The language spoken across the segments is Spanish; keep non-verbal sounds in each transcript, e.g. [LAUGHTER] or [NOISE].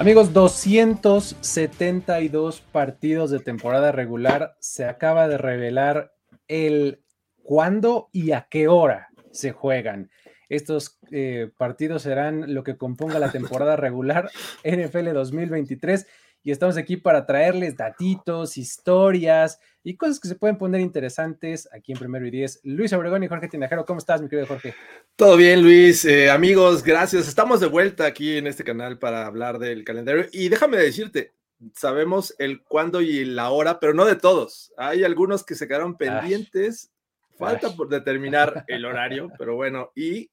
Amigos, 272 partidos de temporada regular. Se acaba de revelar el cuándo y a qué hora se juegan. Estos eh, partidos serán lo que componga la temporada regular [LAUGHS] NFL 2023 y estamos aquí para traerles datitos, historias y cosas que se pueden poner interesantes aquí en Primero y Diez. Luis Obregón y Jorge Tinajero, ¿cómo estás, mi querido Jorge? Todo bien, Luis. Eh, amigos, gracias. Estamos de vuelta aquí en este canal para hablar del calendario y déjame decirte, sabemos el cuándo y la hora, pero no de todos. Hay algunos que se quedaron pendientes. Falta por determinar el horario, pero bueno, y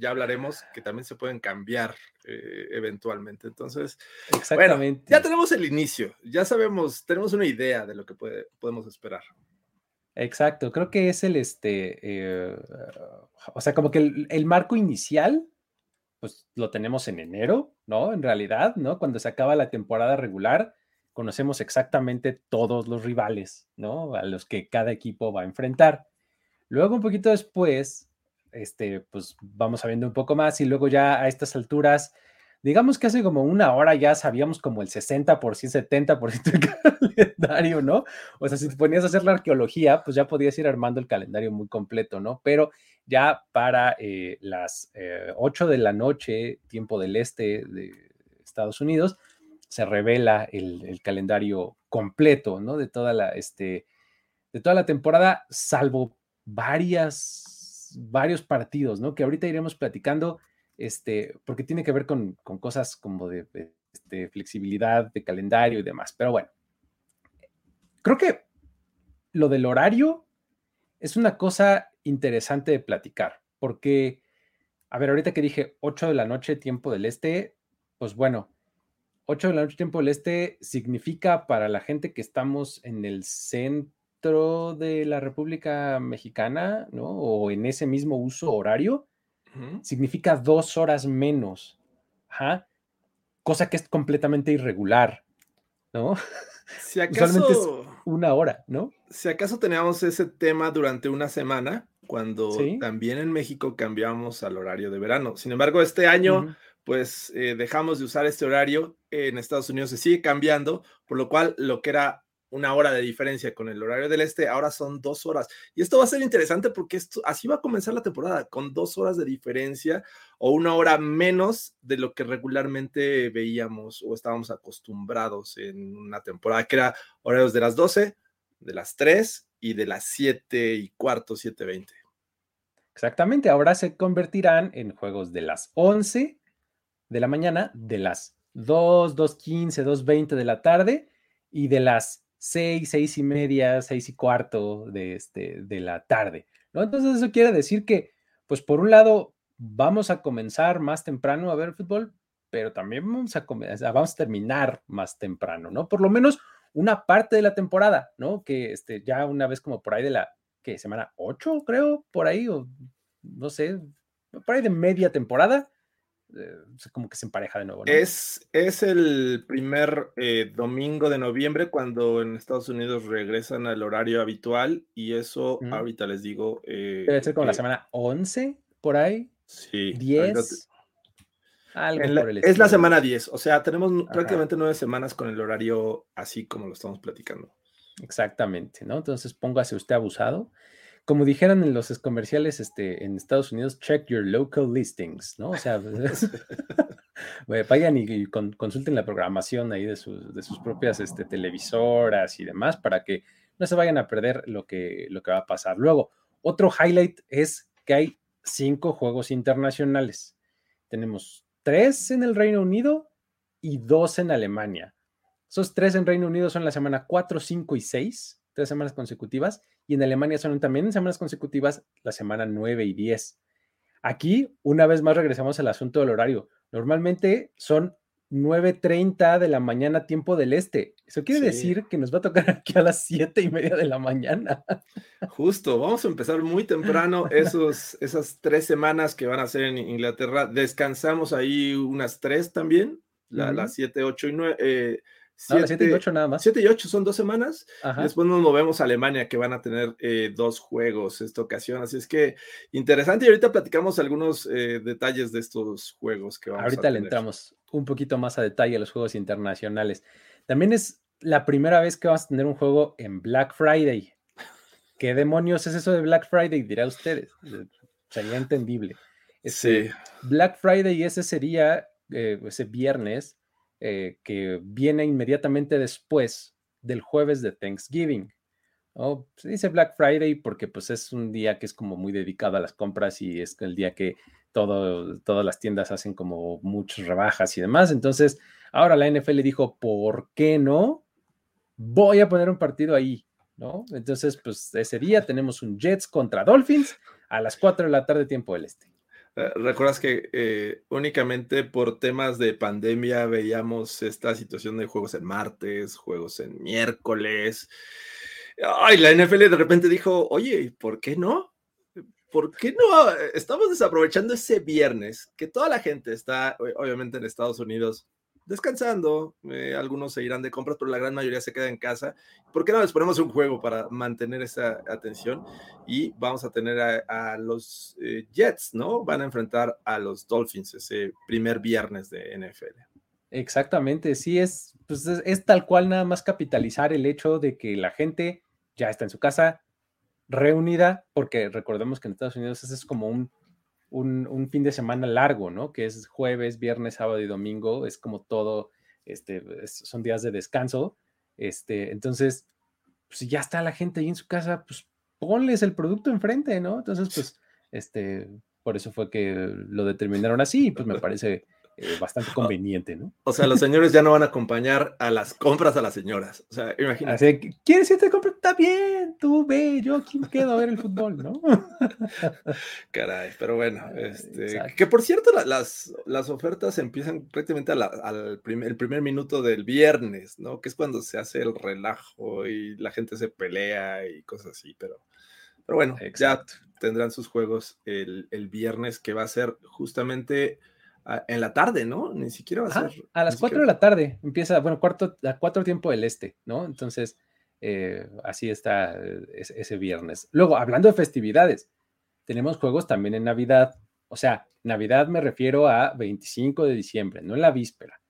ya hablaremos que también se pueden cambiar eh, eventualmente. Entonces, Exactamente. ya tenemos el inicio, ya sabemos, tenemos una idea de lo que puede, podemos esperar. Exacto, creo que es el este, eh, o sea, como que el, el, marco inicial, pues lo tenemos en enero, ¿no? En realidad, ¿no? Cuando se acaba la temporada regular, conocemos exactamente todos los rivales, ¿no? A los que cada equipo va a enfrentar. Luego, un poquito después, este, pues vamos sabiendo un poco más y luego ya a estas alturas, digamos que hace como una hora ya sabíamos como el 60%, 70% del [LAUGHS] calendario, ¿no? O sea, si te ponías a hacer la arqueología, pues ya podías ir armando el calendario muy completo, ¿no? Pero ya para eh, las 8 eh, de la noche, tiempo del este de Estados Unidos, se revela el, calendario completo, ¿no? De toda la, este, de toda la temporada, salvo varias varios partidos, ¿no? Que ahorita iremos platicando, este, porque tiene que ver con, cosas como de, este, flexibilidad, de calendario y demás. Pero bueno, creo que lo del horario es una cosa interesante de platicar, porque, a ver, ahorita que dije 8 de la noche, tiempo del este, pues bueno, 8 de la noche, tiempo del este, significa para la gente que estamos en el centro de la República Mexicana, ¿no? O en ese mismo uso horario, significa dos horas menos. Ajá. Cosa que es completamente irregular, ¿no? Si [LAUGHS] acaso, es una hora, ¿no? Si acaso teníamos ese tema durante una semana, cuando también en México cambiamos al horario de verano. Sin embargo, este año, pues eh, dejamos de usar este horario. En Estados Unidos se sigue cambiando, por lo cual lo que era una hora de diferencia con el horario del este, ahora son dos horas. Y esto va a ser interesante porque esto, así va a comenzar la temporada, con dos horas de diferencia o una hora menos de lo que regularmente veíamos o estábamos acostumbrados en una temporada, que era horarios de las 12, de las 3 y de las 7 y cuarto, 7.20. Exactamente, ahora se convertirán en juegos de las 11 de la mañana, de las 2, 2.15, 2.20 de la tarde y de las seis, seis y media, seis y cuarto de, este, de la tarde, ¿no? Entonces eso quiere decir que, pues por un lado, vamos a comenzar más temprano a ver fútbol, pero también vamos a, vamos a terminar más temprano, ¿no? Por lo menos una parte de la temporada, ¿no? Que este, ya una vez como por ahí de la, ¿qué? Semana 8, creo, por ahí, o no sé, por ahí de media temporada, como que se empareja de nuevo. Es, es el primer eh, domingo de noviembre cuando en Estados Unidos regresan al horario habitual y eso ahorita les digo. Eh, Debe ser como la semana 11 por ahí. Sí. 10. es la semana 10, o sea, tenemos prácticamente nueve semanas con el horario así como lo estamos platicando. Exactamente, ¿no? Entonces póngase usted abusado como dijeran en los comerciales este, en Estados Unidos, check your local listings, ¿no? O sea, [LAUGHS] [LAUGHS] vayan y, consulten la programación ahí de, de sus propias este, televisoras y demás para que no se vayan a perder lo que, lo que va a pasar. Luego, otro highlight es que hay cinco juegos internacionales. Tenemos tres en el Reino Unido y dos en Alemania. Esos tres en Reino Unido son la semana 4, 5 y 6 tres semanas consecutivas, y en Alemania son también en semanas consecutivas la semana 9 y 10. Aquí, una vez más, regresamos al asunto del horario. Normalmente son 9.30 de la mañana, tiempo del este. Eso quiere decir que nos va a tocar [LAUGHS] aquí a las 7 y media de la mañana. [LAUGHS] Justo, vamos a empezar muy temprano esos, esas tres semanas que van a ser en Inglaterra. Descansamos ahí unas tres también, las 7, 8 y 9. 7 y 8 nada más. 7 y 8 son dos semanas. Después nos movemos a Alemania, que van a tener eh, dos juegos esta ocasión. Así es que interesante. Y ahorita platicamos algunos eh, detalles de estos juegos que vamos ahorita a Ahorita le entramos un poquito más a detalle a los juegos internacionales. También es la primera vez que vamos a tener un juego en Black Friday. ¿Qué demonios es eso de Black Friday? Dirá ustedes. Sería entendible. Este, sí. Black Friday ese sería eh, ese viernes eh, que viene inmediatamente después del jueves de Thanksgiving. Se dice Black Friday porque pues es un día que es como muy dedicado a las compras y es el día que todas las tiendas hacen como muchas rebajas y demás. Entonces, ahora la NFL dijo, ¿por qué no? Voy a poner un partido ahí, ¿no? Entonces, pues ese día tenemos un Jets contra Dolphins a las 4 de la tarde, tiempo del este. Eh, ¿Recuerdas que eh, únicamente por temas de pandemia veíamos esta situación de juegos en martes, juegos en miércoles? Ay, la NFL de repente dijo, oye, ¿por qué no? ¿Por qué no? Estamos desaprovechando ese viernes, que toda la gente está, obviamente en Estados Unidos, descansando, eh, algunos se irán de compras, pero la gran mayoría se queda en casa. ¿Por qué no les ponemos un juego para mantener esa atención? Y vamos a tener a, los eh, Jets, ¿no? Van a enfrentar a los Dolphins ese primer viernes de NFL. Exactamente, sí, es, pues es, tal cual nada más capitalizar el hecho de que la gente ya está en su casa reunida, porque recordemos que en Estados Unidos ese es como un un, fin de semana largo, ¿no? Que es jueves, viernes, sábado y domingo, es como todo, este, son días de descanso. Este, entonces, pues ya está la gente ahí en su casa, pues ponles el producto enfrente, ¿no? Entonces, pues, este, por eso fue que lo determinaron así, pues me parece eh, bastante conveniente, ¿no? O sea, los señores ya no van a acompañar a las compras a las señoras. O sea, imagínate. ¿quieres irte a comprar? Está bien, tú ve, yo aquí me quedo a ver el fútbol, ¿no? [LAUGHS] Caray, pero bueno, este, que por cierto, las, las ofertas empiezan prácticamente al primer, el primer minuto del viernes, ¿no? Que es cuando se hace el relajo y la gente se pelea y cosas así, pero, pero bueno, ya tendrán sus juegos el, el viernes, que va a ser justamente en la tarde, ¿no? Ni siquiera va a ser. A las 4 de la tarde empieza, bueno, cuarto, a 4 tiempo del este, ¿no? Entonces, eh, así está eh, ese, viernes. Luego, hablando de festividades, tenemos juegos también en Navidad. O sea, Navidad me refiero a 25 de diciembre, no en la víspera.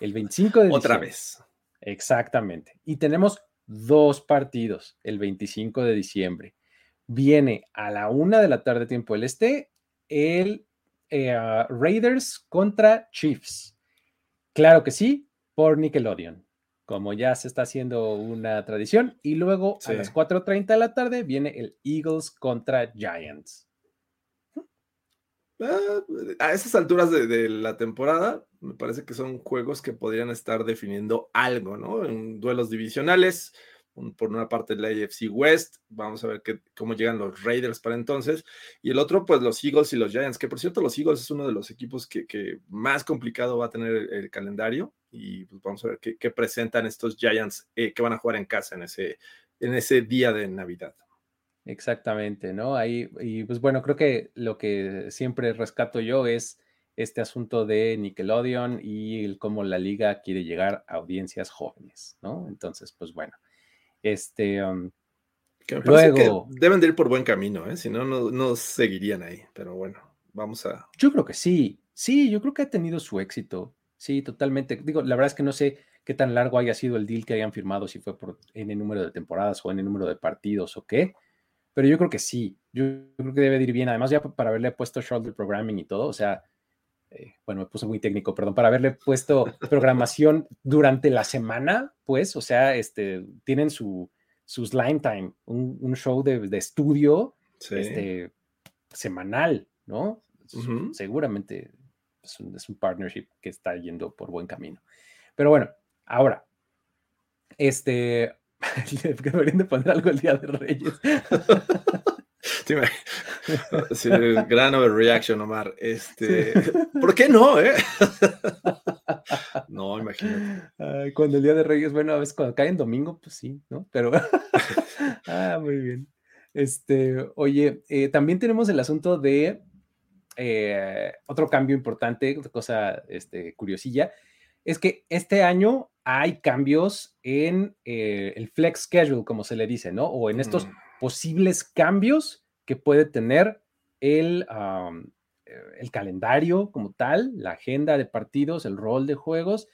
El 25 de Otra vez. Exactamente. Y tenemos dos partidos el 25 de diciembre. Viene a la una de la tarde, tiempo del este, el eh, Raiders contra Chiefs. Claro que sí, por Nickelodeon, como ya se está haciendo una tradición. Y luego a las 4.30 de la tarde viene el Eagles contra Giants. Ah, a esas alturas de, la temporada, me parece que son juegos que podrían estar definiendo algo, ¿no? En duelos divisionales, por una parte la AFC West, vamos a ver cómo llegan los Raiders para entonces, y el otro, pues los Eagles y los Giants, que por cierto, los Eagles es uno de los equipos que, más complicado va a tener el, calendario, y pues vamos a ver qué, presentan estos Giants eh, que van a jugar en casa en ese, en ese día de Navidad. Exactamente, ¿no? Ahí, y pues bueno, creo que lo que siempre rescato yo es este asunto de Nickelodeon y cómo la liga quiere llegar a audiencias jóvenes, ¿no? Entonces, pues bueno, este, um, luego, deben de ir por buen camino, ¿eh? si no, no seguirían ahí. Pero bueno, vamos a. Yo creo que sí, sí, yo creo que ha tenido su éxito. Sí, totalmente. Digo, la verdad es que no sé qué tan largo haya sido el deal que hayan firmado, si fue por en el número de temporadas o en el número de partidos o qué. Pero yo creo que sí, yo creo que debe ir bien. Además, ya para haberle puesto shoulder programming y todo, o sea, eh, bueno, me puse muy técnico, perdón, para haberle puesto [LAUGHS] programación durante la semana, pues, o sea, este, tienen su, su Slime Time, un, show de, estudio este, semanal, ¿no? Seguramente es un, es un, partnership que está yendo por buen camino. Pero bueno, ahora, este, [LAUGHS] deberían de poner algo el Día de Reyes. [LAUGHS] sí, [LAUGHS] gran overreaction, Omar. Este, [LAUGHS] ¿Por qué no? Eh? [LAUGHS] no, imagínate. cuando el Día de Reyes, bueno, a veces cuando cae en domingo, pues sí, ¿no? Pero, ah, muy bien. Este, oye, eh, también tenemos el asunto de eh, otro cambio importante, otra cosa este, curiosilla, es que este año hay cambios en eh, el flex schedule, como se le dice, ¿no? O en estos mm. posibles cambios que puede tener el, el calendario como tal, la agenda de partidos, el rol de juegos,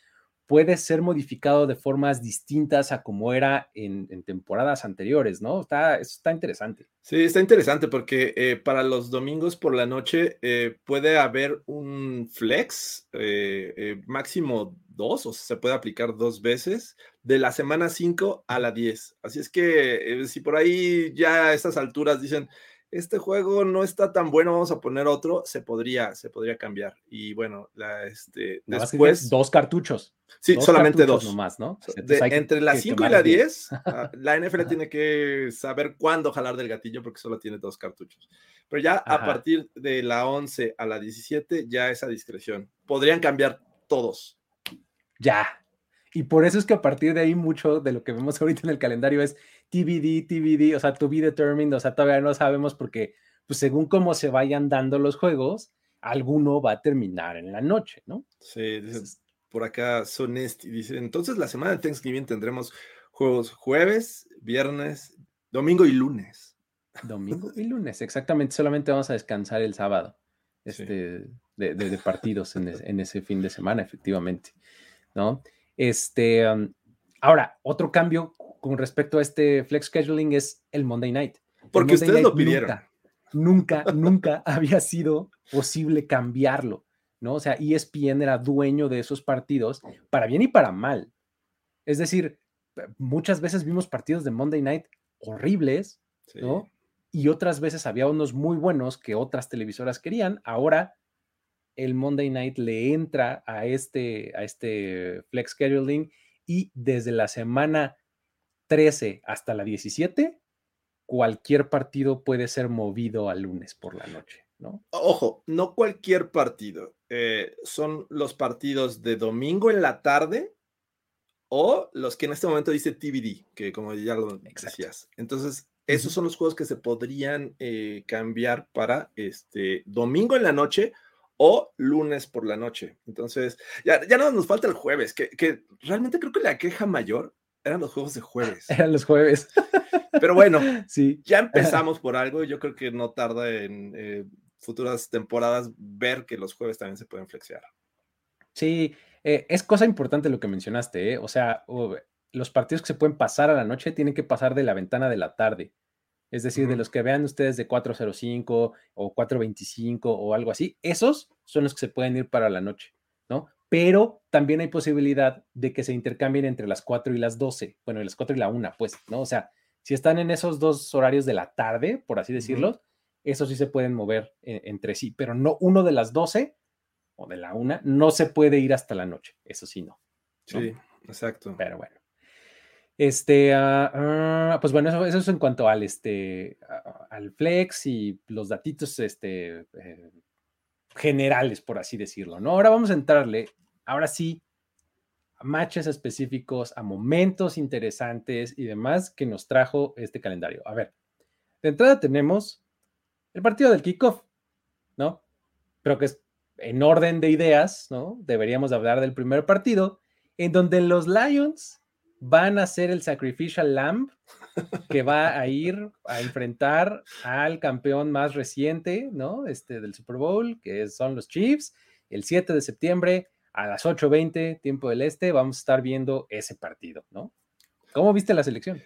puede ser modificado de formas distintas a como era en, temporadas anteriores, ¿no? Está, eso está interesante. Sí, está interesante porque eh, para los domingos por la noche eh, puede haber un flex, eh, máximo dos, o se puede aplicar dos veces, de la semana 5 a la 10. Así es que si por ahí ya a estas alturas dicen, este juego no está tan bueno, vamos a poner otro, se podría, se podría cambiar. Y bueno, la, este, después... Dos cartuchos. Sí, solamente dos. Nomás, ¿no? entre la 5 y la 10, [LAUGHS] ah, la NFL tiene que saber cuándo jalar del gatillo porque solo tiene dos cartuchos. Pero ya a partir de la 11 a la 17, ya esa discreción. Podrían cambiar todos. Ya. Y por eso es que a partir de ahí mucho de lo que vemos [LAUGHS] ahorita en el calendario es TBD, TBD, o sea, to be determined, o sea, todavía no sabemos porque, pues según cómo se vayan dando los juegos, alguno va a terminar en la noche, ¿no? Sí, por acá Sonesti dice, entonces la semana de Thanksgiving tendremos juegos jueves, viernes, domingo y lunes. Domingo y [LAUGHS] lunes, exactamente, solamente vamos a descansar el sábado este, de, partidos en, en, ese fin de semana, efectivamente, ¿no? Este, ahora, otro cambio con respecto a este flex scheduling es el Monday Night. Porque ustedes lo pidieron. Nunca, nunca, [LAUGHS] había sido posible cambiarlo, ¿no? O sea, ESPN era dueño de esos partidos para bien y para mal. Es decir, muchas veces vimos partidos de Monday Night horribles, ¿no? Y otras veces había unos muy buenos que otras televisoras querían. Ahora el Monday Night le entra a este, a este flex scheduling y desde la semana 13 hasta la 17, cualquier partido puede ser movido al lunes por la noche, ¿no? Ojo, no cualquier partido. Eh, son los partidos de domingo en la tarde o los que en este momento dice TBD, que como ya lo decías. Entonces, esos son los juegos que se podrían eh, cambiar para este domingo en la noche o lunes por la noche. Entonces, ya, ya no nos falta el jueves, que, que realmente creo que la queja mayor eran los juegos de jueves. Eran los jueves. Pero bueno, [LAUGHS] sí. ya empezamos por algo y yo creo que no tarda en eh, futuras temporadas ver que los jueves también se pueden flexear. Sí, eh, es cosa importante lo que mencionaste, ¿eh? o sea, los partidos que se pueden pasar a la noche tienen que pasar de la ventana de la tarde. Es decir, de los que vean ustedes de 405 o 425 o algo así, esos son los que se pueden ir para la noche, ¿no? pero también hay posibilidad de que se intercambien entre las 4 y las 12, bueno, las 4 y la 1, pues, ¿no? O sea, si están en esos dos horarios de la tarde, por así decirlo, esos sí se pueden mover eh, entre sí, pero no uno de las 12 o de la 1 no se puede ir hasta la noche, eso sí no. Sí, exacto. Pero bueno. Este, ah, ah, pues bueno, eso, es en cuanto al, este, al flex y los datitos este, eh, generales, por así decirlo, ¿no? Ahora vamos a entrarle ahora sí, a matches específicos, a momentos interesantes y demás que nos trajo este calendario. A ver, de entrada tenemos el partido del kickoff, ¿no? Pero que es en orden de ideas, ¿no? Deberíamos hablar del primer partido, en donde los Lions van a ser el sacrificial lamb que va a ir a enfrentar al campeón más reciente, ¿no? Este del Super Bowl, que son los Chiefs, el 7 de septiembre a las 8.20, tiempo del este, vamos a estar viendo ese partido, ¿no? ¿Cómo viste la selección?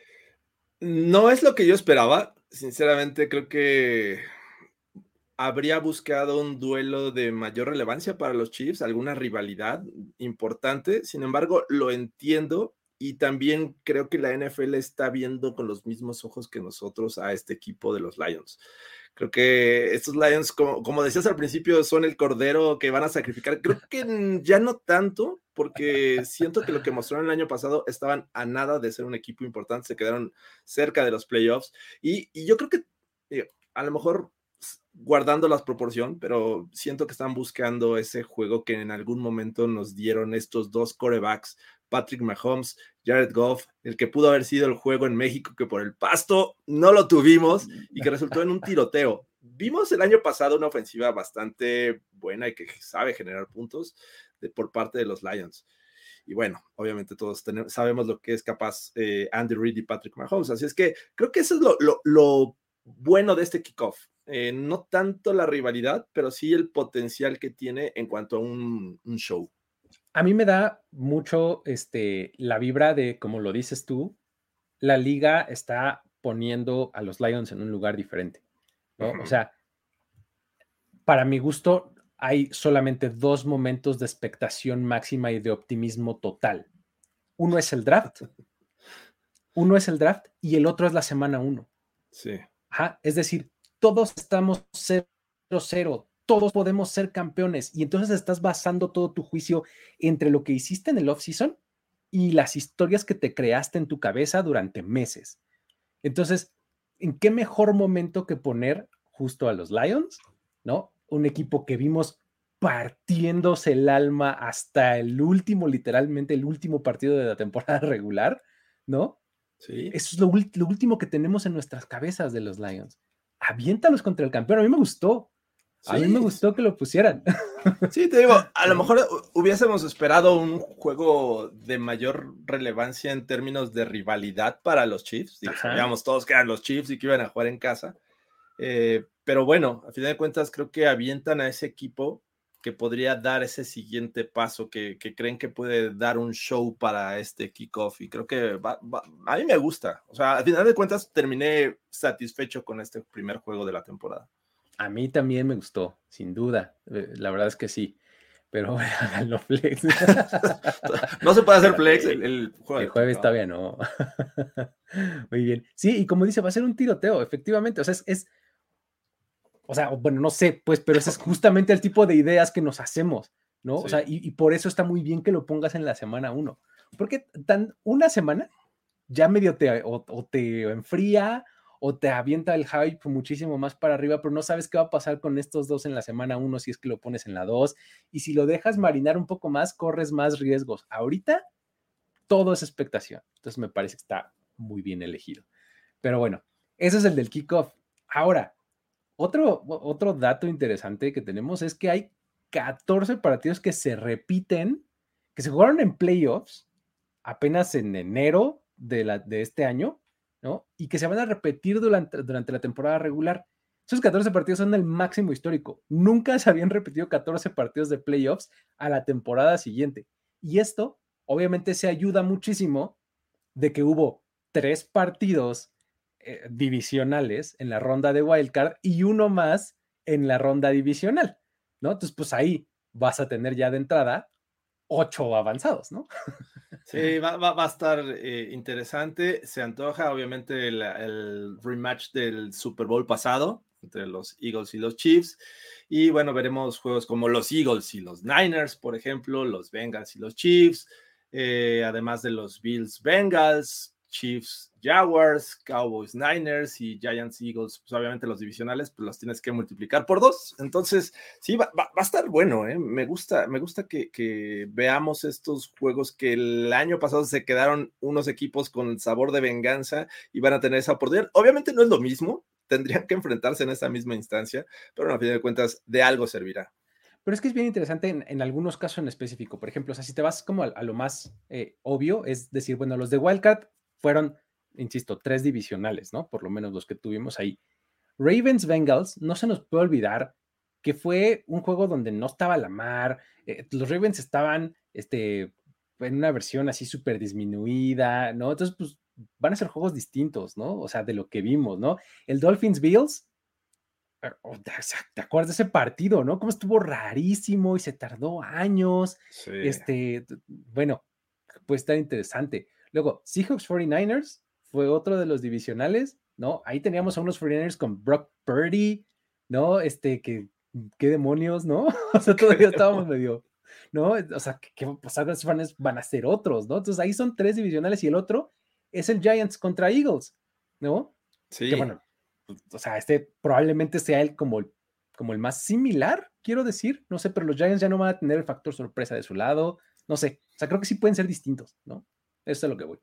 No es lo que yo esperaba. Sinceramente, creo que habría buscado un duelo de mayor relevancia para los Chiefs, alguna rivalidad importante. Sin embargo, lo entiendo y también creo que la NFL está viendo con los mismos ojos que nosotros a este equipo de los Lions. Creo que estos Lions, como, decías al principio, son el cordero que van a sacrificar. Creo que ya no tanto, porque siento que lo que mostraron el año pasado estaban a nada de ser un equipo importante, se quedaron cerca de los playoffs. Y, yo creo que a lo mejor guardando las proporción, pero siento que están buscando ese juego que en algún momento nos dieron estos dos corebacks, Patrick Mahomes, Jared Goff, el que pudo haber sido el juego en México, que por el pasto no lo tuvimos y que resultó en un tiroteo. Vimos el año pasado una ofensiva bastante buena y que sabe generar puntos por parte de los Lions. Y bueno, obviamente todos sabemos lo que es capaz eh, Andy Reid y Patrick Mahomes. Así es que creo que eso es lo, lo bueno de este kickoff eh, no tanto la rivalidad, pero sí el potencial que tiene en cuanto a un, show. A mí me da mucho este, la vibra de, como lo dices tú, la liga está poniendo a los Lions en un lugar diferente. O sea, para mi gusto, hay solamente dos momentos de expectación máxima y de optimismo total. Uno es el draft. [LAUGHS] Uno es el draft y el otro es la semana uno. Sí. es decir, todos estamos 0-0, todos podemos ser campeones. Y entonces estás basando todo tu juicio entre lo que hiciste en el off-season y las historias que te creaste en tu cabeza durante meses. Entonces, ¿en qué mejor momento que poner justo a los Lions, ¿no? Un equipo que vimos partiéndose el alma hasta el último, literalmente el último partido de la temporada [LAUGHS] regular, ¿no? Sí. Eso es lo, lo último que tenemos en nuestras cabezas de los Lions aviéntalos contra el campeón. A mí me gustó. A mí me gustó que lo pusieran. [LAUGHS] Sí, te digo, a lo mejor hubiésemos esperado un juego de mayor relevancia en términos de rivalidad para los Chiefs. Digamos, todos que eran los Chiefs y que iban a jugar en casa. Eh, pero bueno, a final de cuentas, creo que avientan a ese equipo que podría dar ese siguiente paso, que, creen que puede dar un show para este kickoff. Y creo que a mí me gusta. O sea, al final de cuentas terminé satisfecho con este primer juego de la temporada. A mí también me gustó, sin duda. Eh, la verdad es que sí. Pero [LAUGHS] háganlo flex. [LAUGHS] no se puede hacer flex el, jueves. El jueves todavía no. [LAUGHS] Muy bien. Sí, y como dice, va a ser un tiroteo, efectivamente. O sea, es o sea, bueno, no sé, pues, pero ese es justamente el tipo de ideas que nos hacemos, ¿no? O sea, y, por eso está muy bien que lo pongas en la semana uno. Porque tan, una semana ya medio te, o, te enfría o te avienta el hype muchísimo más para arriba, pero no sabes qué va a pasar con estos dos en la semana uno si es que lo pones en la dos. Y si lo dejas marinar un poco más, corres más riesgos. Ahorita, todo es expectación. Entonces me parece que está muy bien elegido. Pero bueno, ese es el del kickoff. Ahora, otro, otro dato interesante que tenemos es que hay 14 partidos que se repiten, que se jugaron en playoffs apenas en enero de, la, de este año, Y que se van a repetir durante, durante la temporada regular. Esos 14 partidos son el máximo histórico. Nunca se habían repetido 14 partidos de playoffs a la temporada siguiente. Y esto, obviamente, se ayuda muchísimo de que hubo tres partidos eh, divisionales en la ronda de wildcard y uno más en la ronda divisional, ¿no? Entonces, pues ahí vas a tener ya de entrada ocho avanzados, ¿no? [LAUGHS] Sí, va, a estar eh, interesante. Se antoja, obviamente, el, rematch del Super Bowl pasado entre los Eagles y los Chiefs. Y bueno, veremos juegos como los Eagles y los Niners, por ejemplo, los Bengals y los Chiefs, eh, además de los Bills Bengals, Chiefs, Jaguars, Cowboys, Niners y Giants, Eagles, pues obviamente los divisionales, pues los tienes que multiplicar por dos. Entonces, sí, va, a estar bueno, ¿eh? Me gusta, me gusta que, veamos estos juegos que el año pasado se quedaron unos equipos con sabor de venganza y van a tener esa oportunidad. Obviamente no es lo mismo, tendrían que enfrentarse en esa misma instancia, pero a fin de cuentas, de algo servirá. Pero es que es bien interesante en, algunos casos en específico. Por ejemplo, o sea, si te vas como a, lo más eh, obvio, es decir, bueno, los de Wildcat fueron, insisto, tres divisionales, ¿no? Por lo menos los que tuvimos ahí. Ravens Bengals, no se nos puede olvidar que fue un juego donde no estaba la mar, eh, los Ravens estaban este, en una versión así súper disminuida, ¿no? Entonces, pues van a ser juegos distintos, ¿no? O sea, de lo que vimos, ¿no? El Dolphins Bills, oh, ¿te acuerdas de ese partido, no? Cómo estuvo rarísimo y se tardó años. Este, bueno, puede estar interesante. Luego, Seahawks 49ers fue otro de los divisionales, ¿no? Ahí teníamos a unos 49ers con Brock Purdy, ¿no? Este, que, qué demonios, ¿no? [LAUGHS] o sea, todavía estábamos medio, ¿no? O sea, que pues, los fans van a ser otros, ¿no? Entonces ahí son tres divisionales y el otro es el Giants contra Eagles, ¿no? Sí. Que bueno, o sea, este probablemente sea el como, como el más similar, quiero decir, no sé, pero los Giants ya no van a tener el factor sorpresa de su lado, no sé, o sea, creo que sí pueden ser distintos, ¿no? Eso es lo que voy.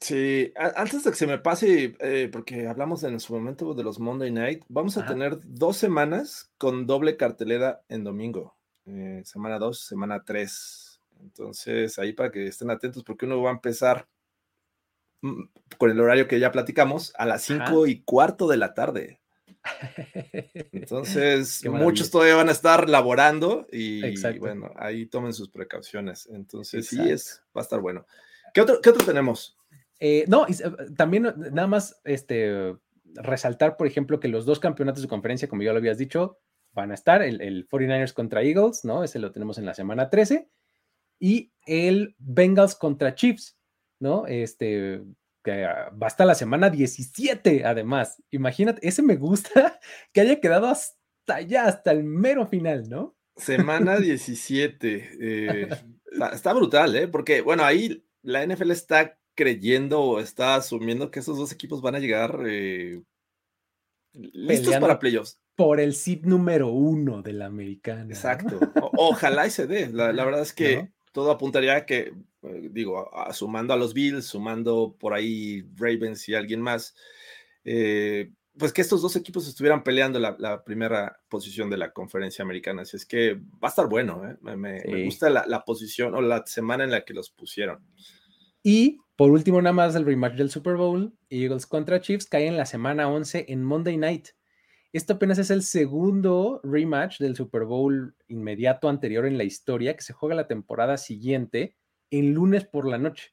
Sí, antes de que se me pase, eh, porque hablamos en su momento de los Monday Night, vamos a tener dos semanas con doble cartelera en domingo. Eh, semana 2, semana 3. Entonces, ahí para que estén atentos, porque uno va a empezar mm, con el horario que ya platicamos a las 5 y cuarto de la tarde. [LAUGHS] Entonces, muchos todavía van a estar laborando y, bueno, ahí tomen sus precauciones. Entonces, sí, es, va a estar bueno. ¿Qué otro, qué otro tenemos? Eh, no, eh, también nada más este, resaltar, por ejemplo, que los dos campeonatos de conferencia, como ya lo habías dicho, van a estar el, 49ers contra Eagles, ¿no? Ese lo tenemos en la semana 13, y el Bengals contra Chiefs, ¿no? Este, que ah, va hasta la semana 17, además. Imagínate, ese me gusta [LAUGHS] que haya quedado hasta allá, hasta el mero final, ¿no? Semana 17. Eh, [LAUGHS] está, brutal, ¿eh? Porque, bueno, ahí la NFL está creyendo o está asumiendo que esos dos equipos van a llegar eh, listos para playoffs. Por el seed número uno de la americana. Exacto. ojalá y se dé. La, verdad es que todo apuntaría a que, eh, digo, sumando a los Bills, sumando por ahí Ravens y alguien más, eh, pues que estos dos equipos estuvieran peleando la, primera posición de la conferencia americana. Así es que va a estar bueno. Me, gusta la, la posición o la semana en la que los pusieron. Y por último, nada más el rematch del Super Bowl, Eagles contra Chiefs, cae en la semana 11 en Monday Night. Esto apenas es el segundo rematch del Super Bowl inmediato anterior en la historia que se juega la temporada siguiente en lunes por la noche.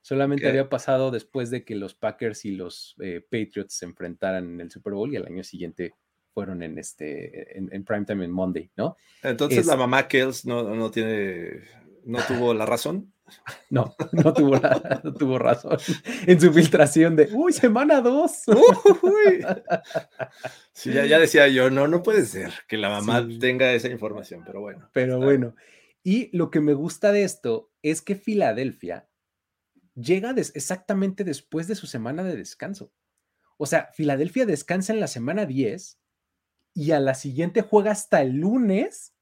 Solamente había pasado después de que los Packers y los eh, Patriots se enfrentaran en el Super Bowl y al año siguiente fueron en este en, primetime en Monday, ¿no? Entonces la mamá Kells no, no tiene no tuvo la razón. [LAUGHS] No, no tuvo, tuvo razón [LAUGHS] en su filtración de, uy, semana 2. [LAUGHS] Sí, ya, decía yo, no, no puede ser que la mamá tenga esa información, pero bueno. Pero bueno, y lo que me gusta de esto es que Filadelfia llega exactamente después de su semana de descanso. O sea, Filadelfia descansa en la semana 10 y a la siguiente juega hasta el lunes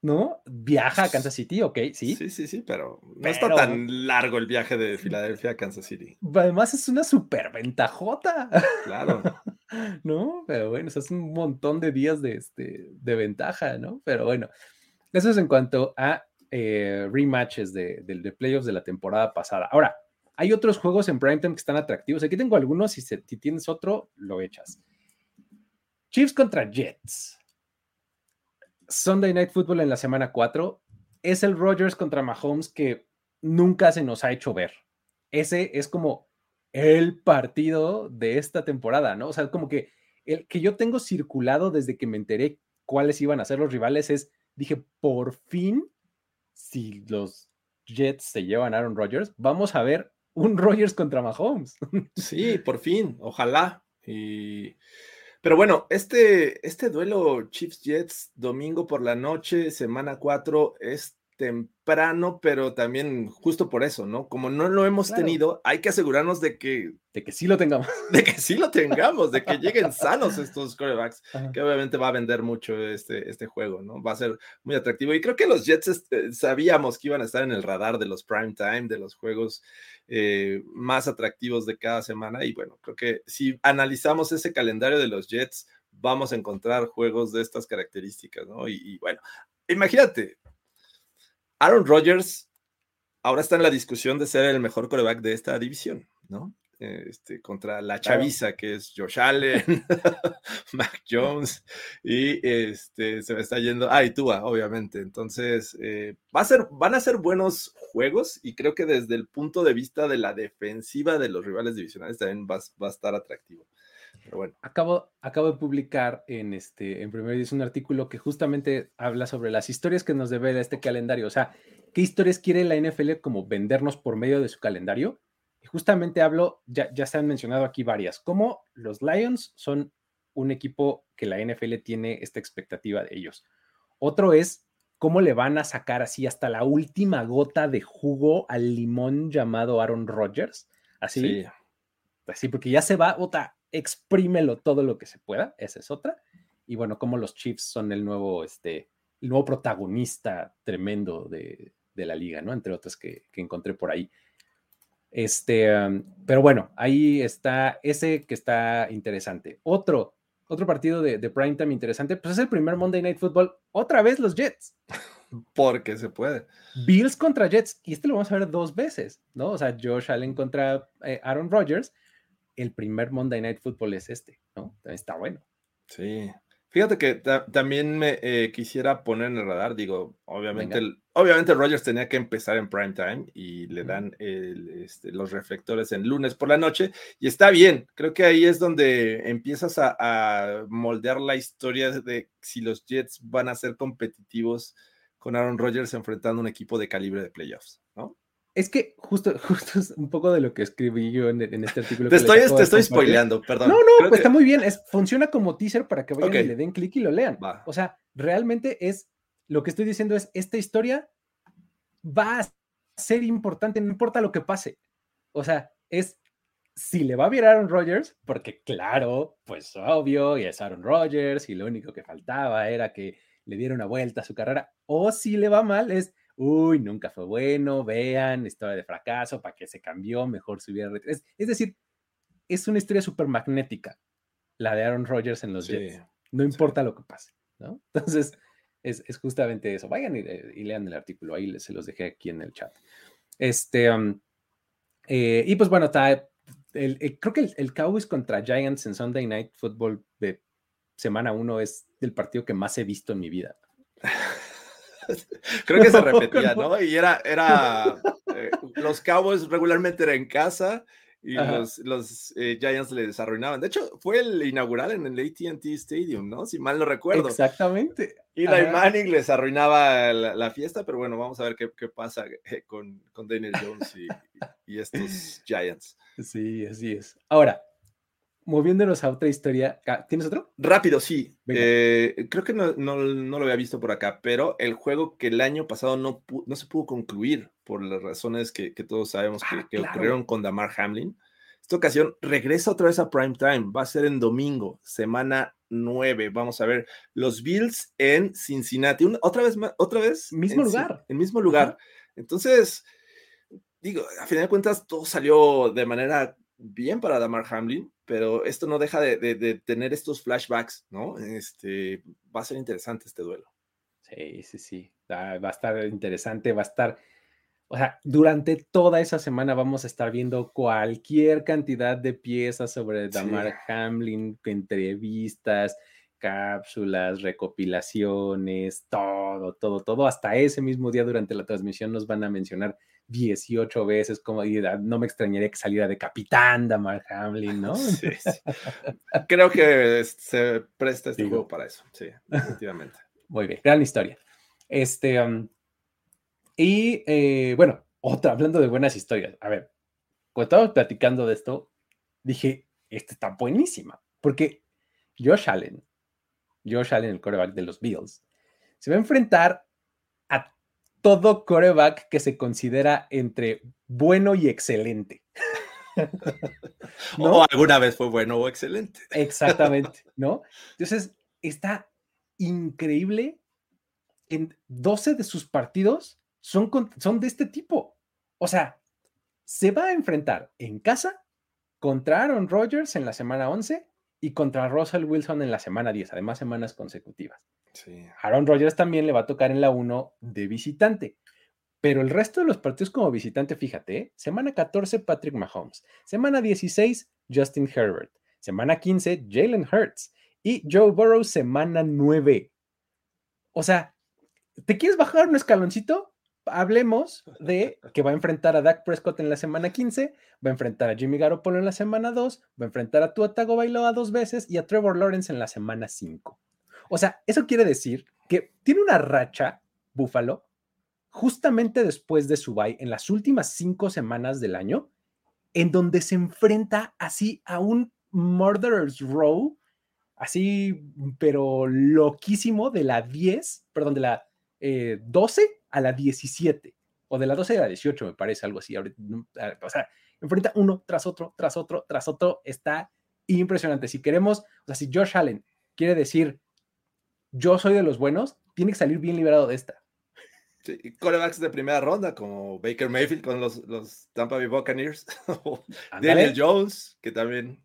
¿no? Viaja a Kansas City, ok, sí. Sí, sí, sí, pero no está tan largo el viaje de Filadelfia a Kansas City. Además es una super ventajota. [LAUGHS] Claro. ¿No? Pero bueno, es un montón de días de, este, de ventaja, ¿no? Pero bueno, eso es en cuanto a eh, rematches de, playoffs de la temporada pasada. Ahora, hay otros juegos en primetime que están atractivos. Aquí tengo algunos, si, si tienes otro, lo echas. Chiefs contra Jets. Sunday Night Football en la semana 4 es el Rogers contra Mahomes que nunca se nos ha hecho ver. Ese es como el partido de esta temporada, ¿no? O sea, como que el que yo tengo circulado desde que me enteré cuáles iban a ser los rivales es, dije, por fin, si los Jets se llevan a Aaron Rodgers, vamos a ver un Rodgers contra Mahomes. [LAUGHS] Sí, por fin, ojalá. Y pero bueno, este, este duelo Chiefs Jets, domingo por la noche, semana 4, es temprano, pero también justo por eso, ¿no? Como no lo hemos tenido, hay que asegurarnos de que... De que sí lo tengamos. [LAUGHS] De que sí lo tengamos, de que lleguen sanos estos corebacks, que obviamente va a vender mucho este, este juego, ¿no? Va a ser muy atractivo. Y creo que los Jets este, sabíamos que iban a estar en el radar de los prime time, de los juegos eh, más atractivos de cada semana. Y bueno, creo que si analizamos ese calendario de los Jets, vamos a encontrar juegos de estas características, ¿no? y bueno, imagínate, Aaron Rodgers ahora está en la discusión de ser el mejor coreback de esta división, ¿no? Este, contra la chaviza que es Josh Allen, [LAUGHS] Mac Jones y este, se me está yendo, ah, y Tua, obviamente. Entonces, eh, va a ser, van a ser buenos juegos y creo que desde el punto de vista de la defensiva de los rivales divisionales también va, va a estar atractivo. Acabo, acabo de publicar en este, en primer un artículo que justamente habla sobre las historias que nos debe este calendario. O sea, ¿qué historias quiere la NFL como vendernos por medio de su calendario? Y justamente hablo, ya, ya se han mencionado aquí varias, como los Lions son un equipo que la NFL tiene esta expectativa de ellos. Otro es cómo le van a sacar así hasta la última gota de jugo al limón llamado Aaron Rodgers. Así, así porque ya se va, otra, exprímelo todo lo que se pueda, esa es otra. Y bueno, como los Chiefs son el nuevo, este, el nuevo protagonista tremendo de, la liga, ¿no? Entre otras que, encontré por ahí. Este, um, pero bueno, ahí está ese que está interesante. Otro, otro partido de, de primetime interesante, pues es el primer Monday Night Football. Otra vez los Jets. [LAUGHS] Porque se puede. Bills contra Jets, y este lo vamos a ver dos veces, ¿no? O sea, Josh Allen contra eh, Aaron Rodgers. El primer Monday Night Football es este, ¿no? Está bueno. Sí. Fíjate que también me eh, quisiera poner en el radar, digo, obviamente, obviamente Rogers tenía que empezar en prime time y le dan este, los reflectores en lunes por la noche y está bien, creo que ahí es donde empiezas a, moldear la historia de si los Jets van a ser competitivos con Aaron Rodgers enfrentando un equipo de calibre de playoffs, ¿no? Es que justo, [LAUGHS] justo es un poco de lo que escribí yo en, este artículo. Te estoy, te estoy spoileando, perdón. No, no, pues está muy bien. Es, funciona como teaser para que vayan y le den clic y lo lean. O sea, realmente es, lo que estoy diciendo es, esta historia va a ser importante, no importa lo que pase. O sea, es si le va a virar a Aaron Rodgers, porque claro, pues obvio, y es Aaron Rodgers, y lo único que faltaba era que le diera una vuelta a su carrera, o si le va mal, es uy, nunca fue bueno, vean, historia de fracaso, para qué se cambió, mejor se hubiera es, es decir, es una historia súper magnética, la de Aaron Rodgers en los Jets. No importa lo que pase, ¿no? [LAUGHS] Entonces, es, justamente eso. Vayan y, lean el artículo, ahí se los dejé aquí en el chat. Este, um, eh, y pues bueno, está, creo que el, el, Cowboys contra Giants en Sunday Night Football de semana uno es el partido que más he visto en mi vida. [LAUGHS] [LAUGHS] Creo que se repetía, ¿no? Y era, era, eh, los Cowboys regularmente eran en casa y los, los eh, Giants les arruinaban. De hecho, fue el inaugural en el ATT Stadium, ¿no? Si mal no recuerdo. Exactamente. Y Manning les arruinaba la, fiesta, pero bueno, vamos a ver qué, qué pasa eh, con, con, Daniel Jones y, y estos Giants. Sí, así es. Ahora, moviéndonos a otra historia, ¿tienes otro? Rápido, sí. Eh, creo que no, lo había visto por acá, pero el juego que el año pasado no, no se pudo concluir por las razones que, todos sabemos que, ah, ocurrieron con Damar Hamlin. Esta ocasión regresa otra vez a prime time, va a ser en domingo, semana 9. Vamos a ver los Bills en Cincinnati. otra vez, otra vez. Mismo lugar. En mismo lugar. Entonces, digo, a final de cuentas, todo salió de manera bien para Damar Hamlin, pero esto no deja de, tener estos flashbacks, ¿no? Este, va a ser interesante este duelo. Sí, sí, sí, va a estar interesante, va a estar, o sea, durante toda esa semana vamos a estar viendo cualquier cantidad de piezas sobre Damar Hamlin, entrevistas, cápsulas, recopilaciones, todo, todo, todo. Hasta ese mismo día durante la transmisión nos van a mencionar 18 veces, como no me extrañaría que saliera de capitán Damar Hamlin, ¿no? [LAUGHS] Sí, [LAUGHS] Creo que se presta este juego para eso, sí, definitivamente. [LAUGHS] Muy bien, gran historia. Este, um, y eh, bueno, otra, hablando de buenas historias. A ver, cuando estaba platicando de esto, dije, esta está buenísima, porque Josh Allen, Josh Allen, el quarterback de los Bills, se va a enfrentar todo coreback que se considera entre bueno y excelente. [LAUGHS] ¿No? O alguna vez fue bueno o excelente. [LAUGHS] Exactamente, ¿no? Entonces, está increíble. En 12 de sus partidos son, son de este tipo. O sea, se va a enfrentar en casa contra Aaron Rodgers en la semana 11 y contra Russell Wilson en la semana 10, además semanas consecutivas. Aaron Rodgers también le va a tocar en la 1 de visitante. Pero el resto de los partidos como visitante, fíjate, ¿eh? semana 14 Patrick Mahomes, semana 16 Justin Herbert, semana 15 Jalen Hurts y Joe Burrow semana 9. O sea, ¿te quieres bajar un escaloncito? Hablemos de [LAUGHS] que va a enfrentar a Dak Prescott en la semana 15, va a enfrentar a Jimmy Garoppolo en la semana 2, va a enfrentar a Tua Tagovailoa dos veces y a Trevor Lawrence en la semana 5. O sea, eso quiere decir que tiene una racha, Búfalo, justamente después de su bye, en las últimas cinco semanas del año, en donde se enfrenta así a un Murderer's Row, así, pero loquísimo, de la 10, perdón, de la 12 eh, a la 17, o de la 12 a la 18, me parece, algo así. O sea, enfrenta uno tras otro, tras otro, tras otro, está impresionante. Si queremos, o sea, si Josh Allen quiere decir, yo soy de los buenos, tiene que salir bien liberado de esta. Sí, corebacks de primera ronda, como Baker Mayfield con los, los Tampa Bay Buccaneers, [LAUGHS] Daniel Jones, que también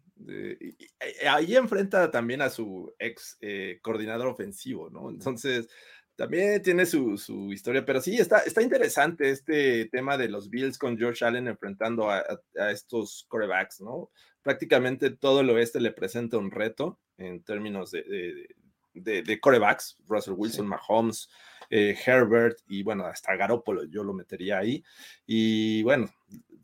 ahí enfrenta también a su ex eh, coordinador ofensivo, ¿no? Entonces, también tiene su, su, historia, pero sí, está, está interesante este tema de los Bills con George Allen enfrentando a, a, estos corebacks, ¿no? Prácticamente todo el oeste le presenta un reto en términos de, de, de, corebacks, Russell Wilson, Mahomes, eh, Herbert y bueno, hasta Garoppolo yo lo metería ahí. Y bueno,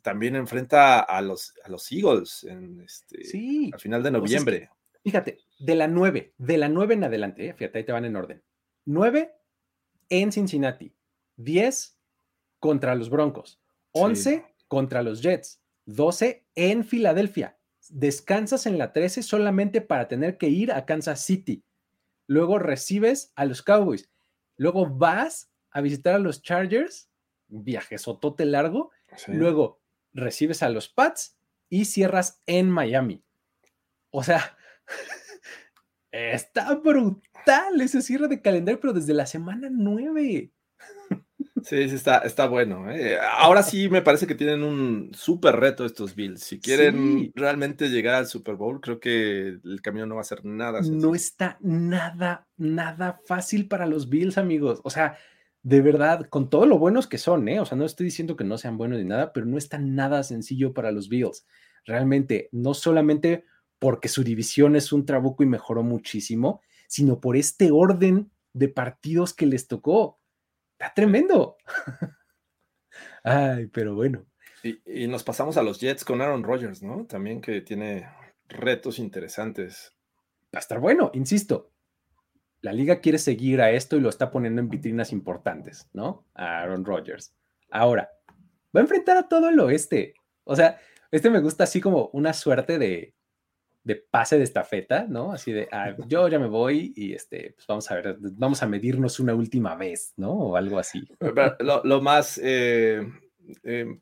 también enfrenta a los, a los Eagles en este, sí. final de noviembre. fíjate, de la 9, de la 9 en adelante, eh, fíjate, ahí te van en orden. 9 en Cincinnati, 10 contra los Broncos, 11 contra los Jets, 12 en Filadelfia. Descansas en la 13 solamente para tener que ir a Kansas City. Luego recibes a los Cowboys. Luego vas a visitar a los Chargers, viaje sotote largo. Luego recibes a los Pats y cierras en Miami. O sea, [LAUGHS] está brutal ese cierre de calendario, pero desde la semana 9. Sí, sí, está, está bueno. ¿eh? Ahora sí me parece que tienen un súper reto estos Bills. Si quieren realmente llegar al Super Bowl, creo que el camino no va a ser nada sencillo. No está nada, nada fácil para los Bills, amigos. O sea, de verdad, con todo lo buenos que son, ¿eh? O sea, no estoy diciendo que no sean buenos ni nada, pero no está nada sencillo para los Bills. Realmente, no solamente porque su división es un trabuco y mejoró muchísimo, sino por este orden de partidos que les tocó. Está tremendo. Ay, pero bueno. Y, y, nos pasamos a los Jets con Aaron Rodgers, ¿no? También que tiene retos interesantes. Va a estar bueno, insisto la liga quiere seguir a esto y lo está poniendo en vitrinas importantes, ¿no? A Aaron Rodgers. Ahora, va a enfrentar a todo el oeste. O sea, este me gusta así como una suerte de, de pase de estafeta, ¿no? Así de, ah, [LAUGHS] yo ya me voy y este, pues vamos a ver, vamos a medirnos una última vez, ¿no? O algo así. Lo, más, eh, eh,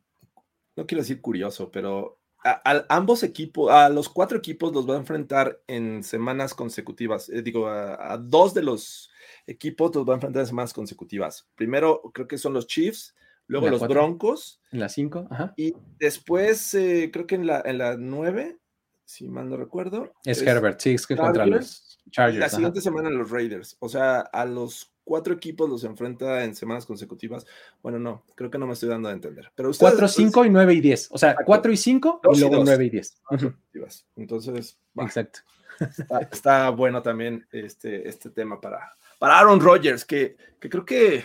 no quiero decir curioso, pero a, ambos equipos, a los cuatro equipos los va a enfrentar en semanas consecutivas. Eh, digo, a, dos de los equipos los va a enfrentar en semanas consecutivas. Primero creo que son los Chiefs, luego los Broncos. En la cinco, ajá. Y después eh, creo que en la, en la nueve, si mal no recuerdo. Es, Herbert, sí, es que contra los Chargers. La siguiente semana los Raiders. O sea, a los cuatro equipos los enfrenta en semanas consecutivas. Bueno, no, creo que no me estoy dando a entender. Pero 4, 5 y 9 y 10. O sea, 4 y 5 y luego 9 y 10. Entonces, exacto. Está, bueno también este, este tema para, para Aaron Rodgers, que, que creo que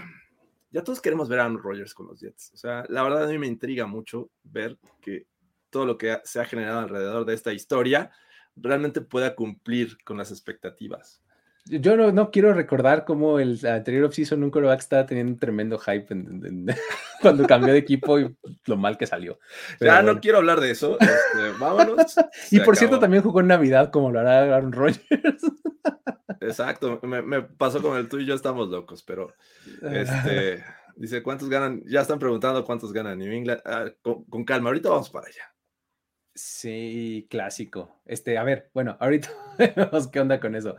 ya todos queremos ver a Aaron Rodgers con los Jets. O sea, la verdad a mí me intriga mucho ver que todo lo que se ha generado alrededor de esta historia realmente pueda cumplir con las expectativas. Yo no, quiero recordar cómo el anterior offseason un coreback estaba teniendo un tremendo hype [LAUGHS] cuando cambió de equipo y lo mal que salió. ya no quiero hablar de eso. Este, [LAUGHS] vámonos. y por cierto, también jugó en Navidad como lo hará Aaron Rodgers. Exacto. Me, pasó con el tú y yo estamos locos, pero este, dice, ¿cuántos ganan? Ya están preguntando cuántos ganan New England. Ah, con, calma, ahorita vamos para allá. Sí, clásico. Este, a ver, bueno, ahorita [LAUGHS] vemos qué onda con eso.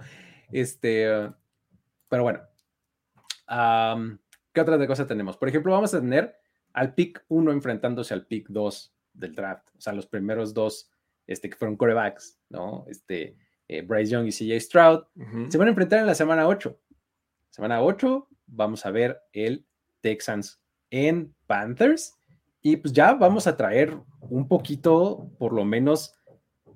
Este, pero bueno. ¿Qué otra cosa tenemos? Por ejemplo, vamos a tener al pick 1 enfrentándose al pick 2 del draft. O sea, los primeros dos este, que fueron corebacks, ¿no? Este, eh, Bryce Young y CJ Stroud. Se van a enfrentar en la semana 8. Semana 8 vamos a ver el Texans en Panthers. Y pues ya vamos a traer un poquito, por lo menos,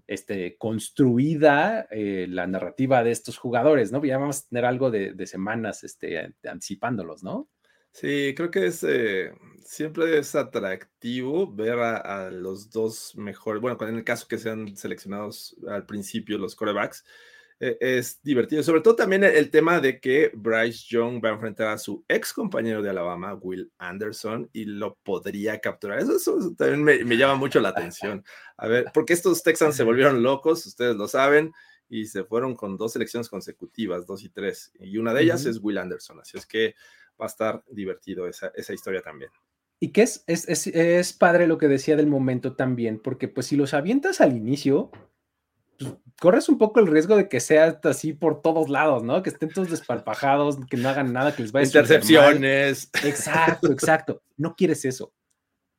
este, construida eh, la narrativa de estos jugadores, ¿no? Ya vamos a tener algo de, semanas este, anticipándolos, ¿no? Sí, creo que es eh, siempre es atractivo ver a, los dos mejores, bueno, en el caso que sean seleccionados al principio los corebacks, es divertido. Sobre todo también el, tema de que Bryce Young va a enfrentar a su ex compañero de Alabama, Will Anderson, y lo podría capturar. Eso, también me, llama mucho la atención. A ver, porque estos Texans se volvieron locos, ustedes lo saben, y se fueron con dos selecciones consecutivas, dos y tres, y una de ellas es Will Anderson. Así es que va a estar divertido esa, esa historia también. Y que es, es, es, es padre lo que decía del momento también, porque pues si los avientas al inicio, pues, corres un poco el riesgo de que sea así por todos lados, ¿no? Que estén todos desparpajados, que no hagan nada, que les vaya a Intercepciones. Exacto, exacto. No quieres eso.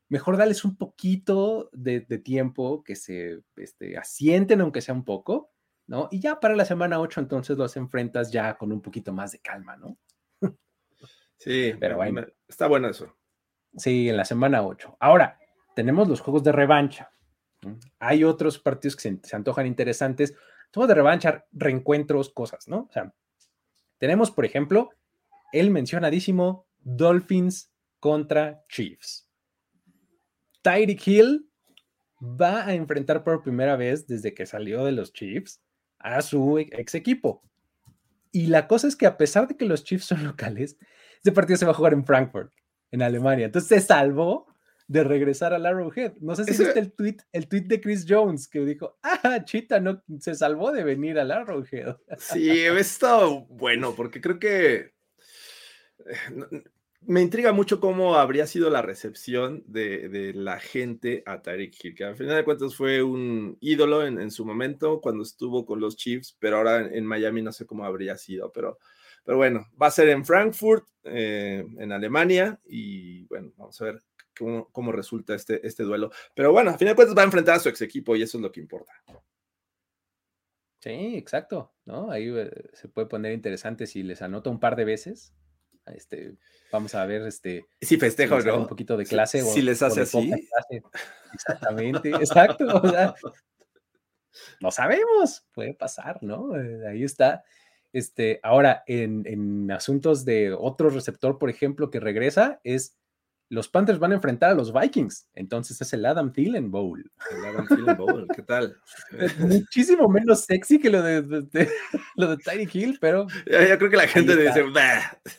Mejor dales un poquito de, tiempo que se este, asienten, aunque sea un poco, ¿no? Y ya para la semana 8 entonces los enfrentas ya con un poquito más de calma, ¿no? Sí, pero bueno. Está bueno eso. Sí, en la semana 8. Ahora, tenemos los juegos de revancha. Hay otros partidos que se, antojan interesantes. Juegos de revancha, reencuentros, cosas, ¿no? O sea, tenemos, por ejemplo, el mencionadísimo Dolphins contra Chiefs. Tyreek Hill va a enfrentar por primera vez desde que salió de los Chiefs a su ex equipo. Y la cosa es que a pesar de que los Chiefs son locales, este partido se va a jugar en Frankfurt, en Alemania. Entonces se salvó de regresar al Arrowhead. No sé si viste el tweet, el tweet de Chris Jones que dijo, ah, Chita no se salvó de venir al Arrowhead. Sí, he estado bueno, porque creo que eh, me intriga mucho cómo habría sido la recepción de, la gente a Tyreek Hill, que al final de cuentas fue un ídolo en, su momento cuando estuvo con los Chiefs, pero ahora en, Miami no sé cómo habría sido, pero, pero bueno, va a ser en Frankfurt, eh, en Alemania, y bueno, vamos a ver cómo, resulta este, este duelo. Pero bueno, a fin de cuentas va a enfrentar a su ex equipo y eso es lo que importa. Sí, exacto, ¿no? Ahí eh, se puede poner interesante si les anota un par de veces. Este, vamos a ver, este. Si festejo, Un poquito de clase. Si, les hace así. Exactamente, exacto. [LAUGHS] no sabemos, puede pasar, ¿no? Eh, ahí está. Este, ahora, en, en asuntos de otro receptor, por ejemplo, que regresa, es los Panthers van a enfrentar a los Vikings. Entonces es el Adam Thielen Bowl. El Adam Thielen Bowl, ¿qué tal? [LAUGHS] Muchísimo menos sexy que lo de, lo de Tiny Hill, pero. Yo, creo que la gente dice,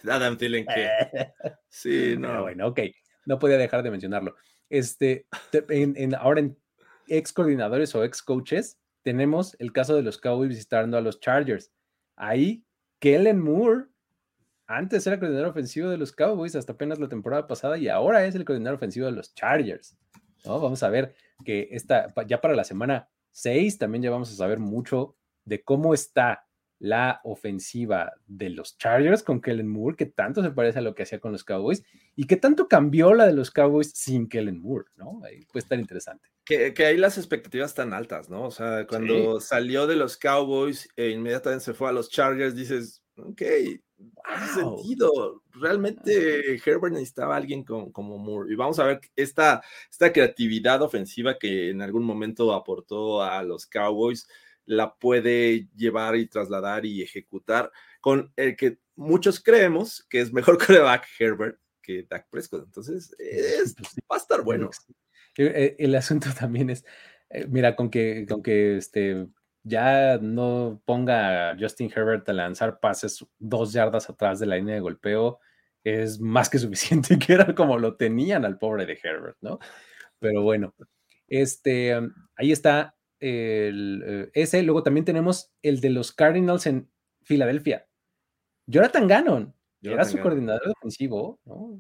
Adam Thielen, ¿qué? [LAUGHS] Sí, no. bueno, ok. No podía dejar de mencionarlo. Este, en, ahora en ex coordinadores o ex coaches, tenemos el caso de los Cowboys visitando a los Chargers. Ahí, Kellen Moore antes era coordinador ofensivo de los Cowboys hasta apenas la temporada pasada y ahora es el coordinador ofensivo de los Chargers. ¿no? Vamos a ver que esta, ya para la semana 6 también ya vamos a saber mucho de cómo está la ofensiva de los Chargers con Kellen Moore, que tanto se parece a lo que hacía con los Cowboys y que tanto cambió la de los Cowboys sin Kellen Moore, ¿no? Ahí puede estar interesante. Que, que ahí las expectativas están altas, ¿no? O sea, cuando salió de los Cowboys e inmediatamente se fue a los Chargers, dices, ok, sentido. Realmente Herbert necesitaba a alguien como, Moore. Y vamos a ver esta, esta creatividad ofensiva que en algún momento aportó a los Cowboys, la puede llevar y trasladar y ejecutar con el que muchos creemos que es mejor [LAUGHS] coreback Herbert que Dak Prescott. Entonces, es, pues va a estar bueno. El, el asunto [LAUGHS] también es, eh, mira, con que, con que este, ya no ponga a Justin Herbert a lanzar pases dos yardas atrás de la línea de golpeo, es más que suficiente, [LAUGHS] que era como lo tenían al pobre de Herbert, ¿no? Pero bueno, este, ahí está el, eh, ese. Luego también tenemos el de los Cardinals en Filadelfia. Jonathan Gannon, era su coordinador defensivo, ¿no?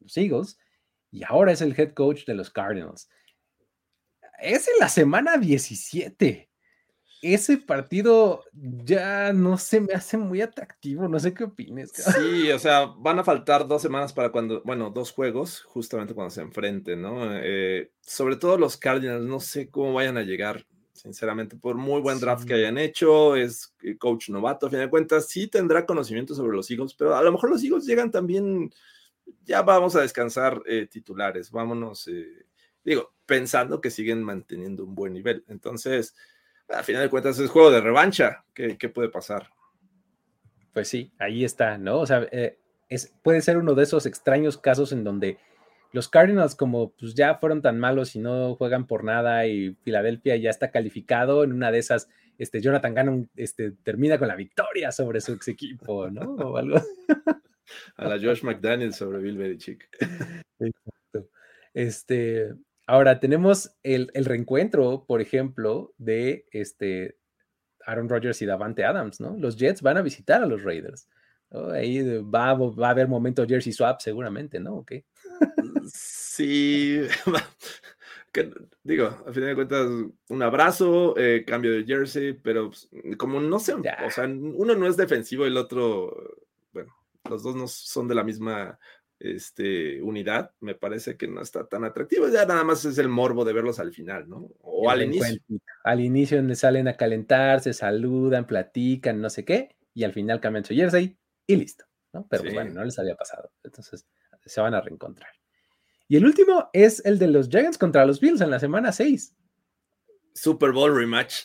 Los Eagles, y ahora es el head coach de los Cardinals. Es en la semana 17 ese partido ya no se me hace muy atractivo, no sé qué opines. Sí, o sea, van a faltar dos semanas para cuando, bueno, dos juegos, justamente cuando se enfrenten, ¿no? Eh, sobre todo los Cardinals, no sé cómo vayan a llegar, sinceramente, por muy buen draft que hayan hecho, es eh, coach novato, a fin de cuentas, sí tendrá conocimiento sobre los Eagles, pero a lo mejor los Eagles llegan también, ya vamos a descansar eh, titulares, vámonos, digo, pensando que siguen manteniendo un buen nivel. Entonces, a final de cuentas es juego de revancha. ¿Qué, puede pasar? Pues sí, ahí está, ¿no? O sea, eh, es, puede ser uno de esos extraños casos en donde los Cardinals, como pues ya fueron tan malos y no juegan por nada, y Filadelfia ya está calificado, en una de esas, este, Jonathan Gannon este, termina con la victoria sobre su ex equipo, ¿no? O algo. [LAUGHS] A la Josh McDaniel sobre Bill Belichick. [LAUGHS] Exacto. Este, Ahora tenemos el, reencuentro, por ejemplo, de este Aaron Rodgers y Davante Adams, ¿no? Los Jets van a visitar a los Raiders. Ahí va, va, a haber momento jersey swap seguramente, ¿no? Sí, [LAUGHS] que, digo, a fin de cuentas, un abrazo, eh, cambio de jersey, pero pues, como no sé, o sea, uno no es defensivo, el otro, bueno, los dos no son de la misma este, unidad, me parece que no está tan atractivo. Ya nada más es el morbo de verlos al final, ¿no? O al inicio. Al inicio donde salen a calentar, se saludan, platican, no sé qué, y al final cambian su jersey y listo, ¿no? Pero pues, bueno, no les había pasado. Entonces se van a reencontrar. Y el último es el de los Giants contra los Bills en la semana 6. Super Bowl rematch.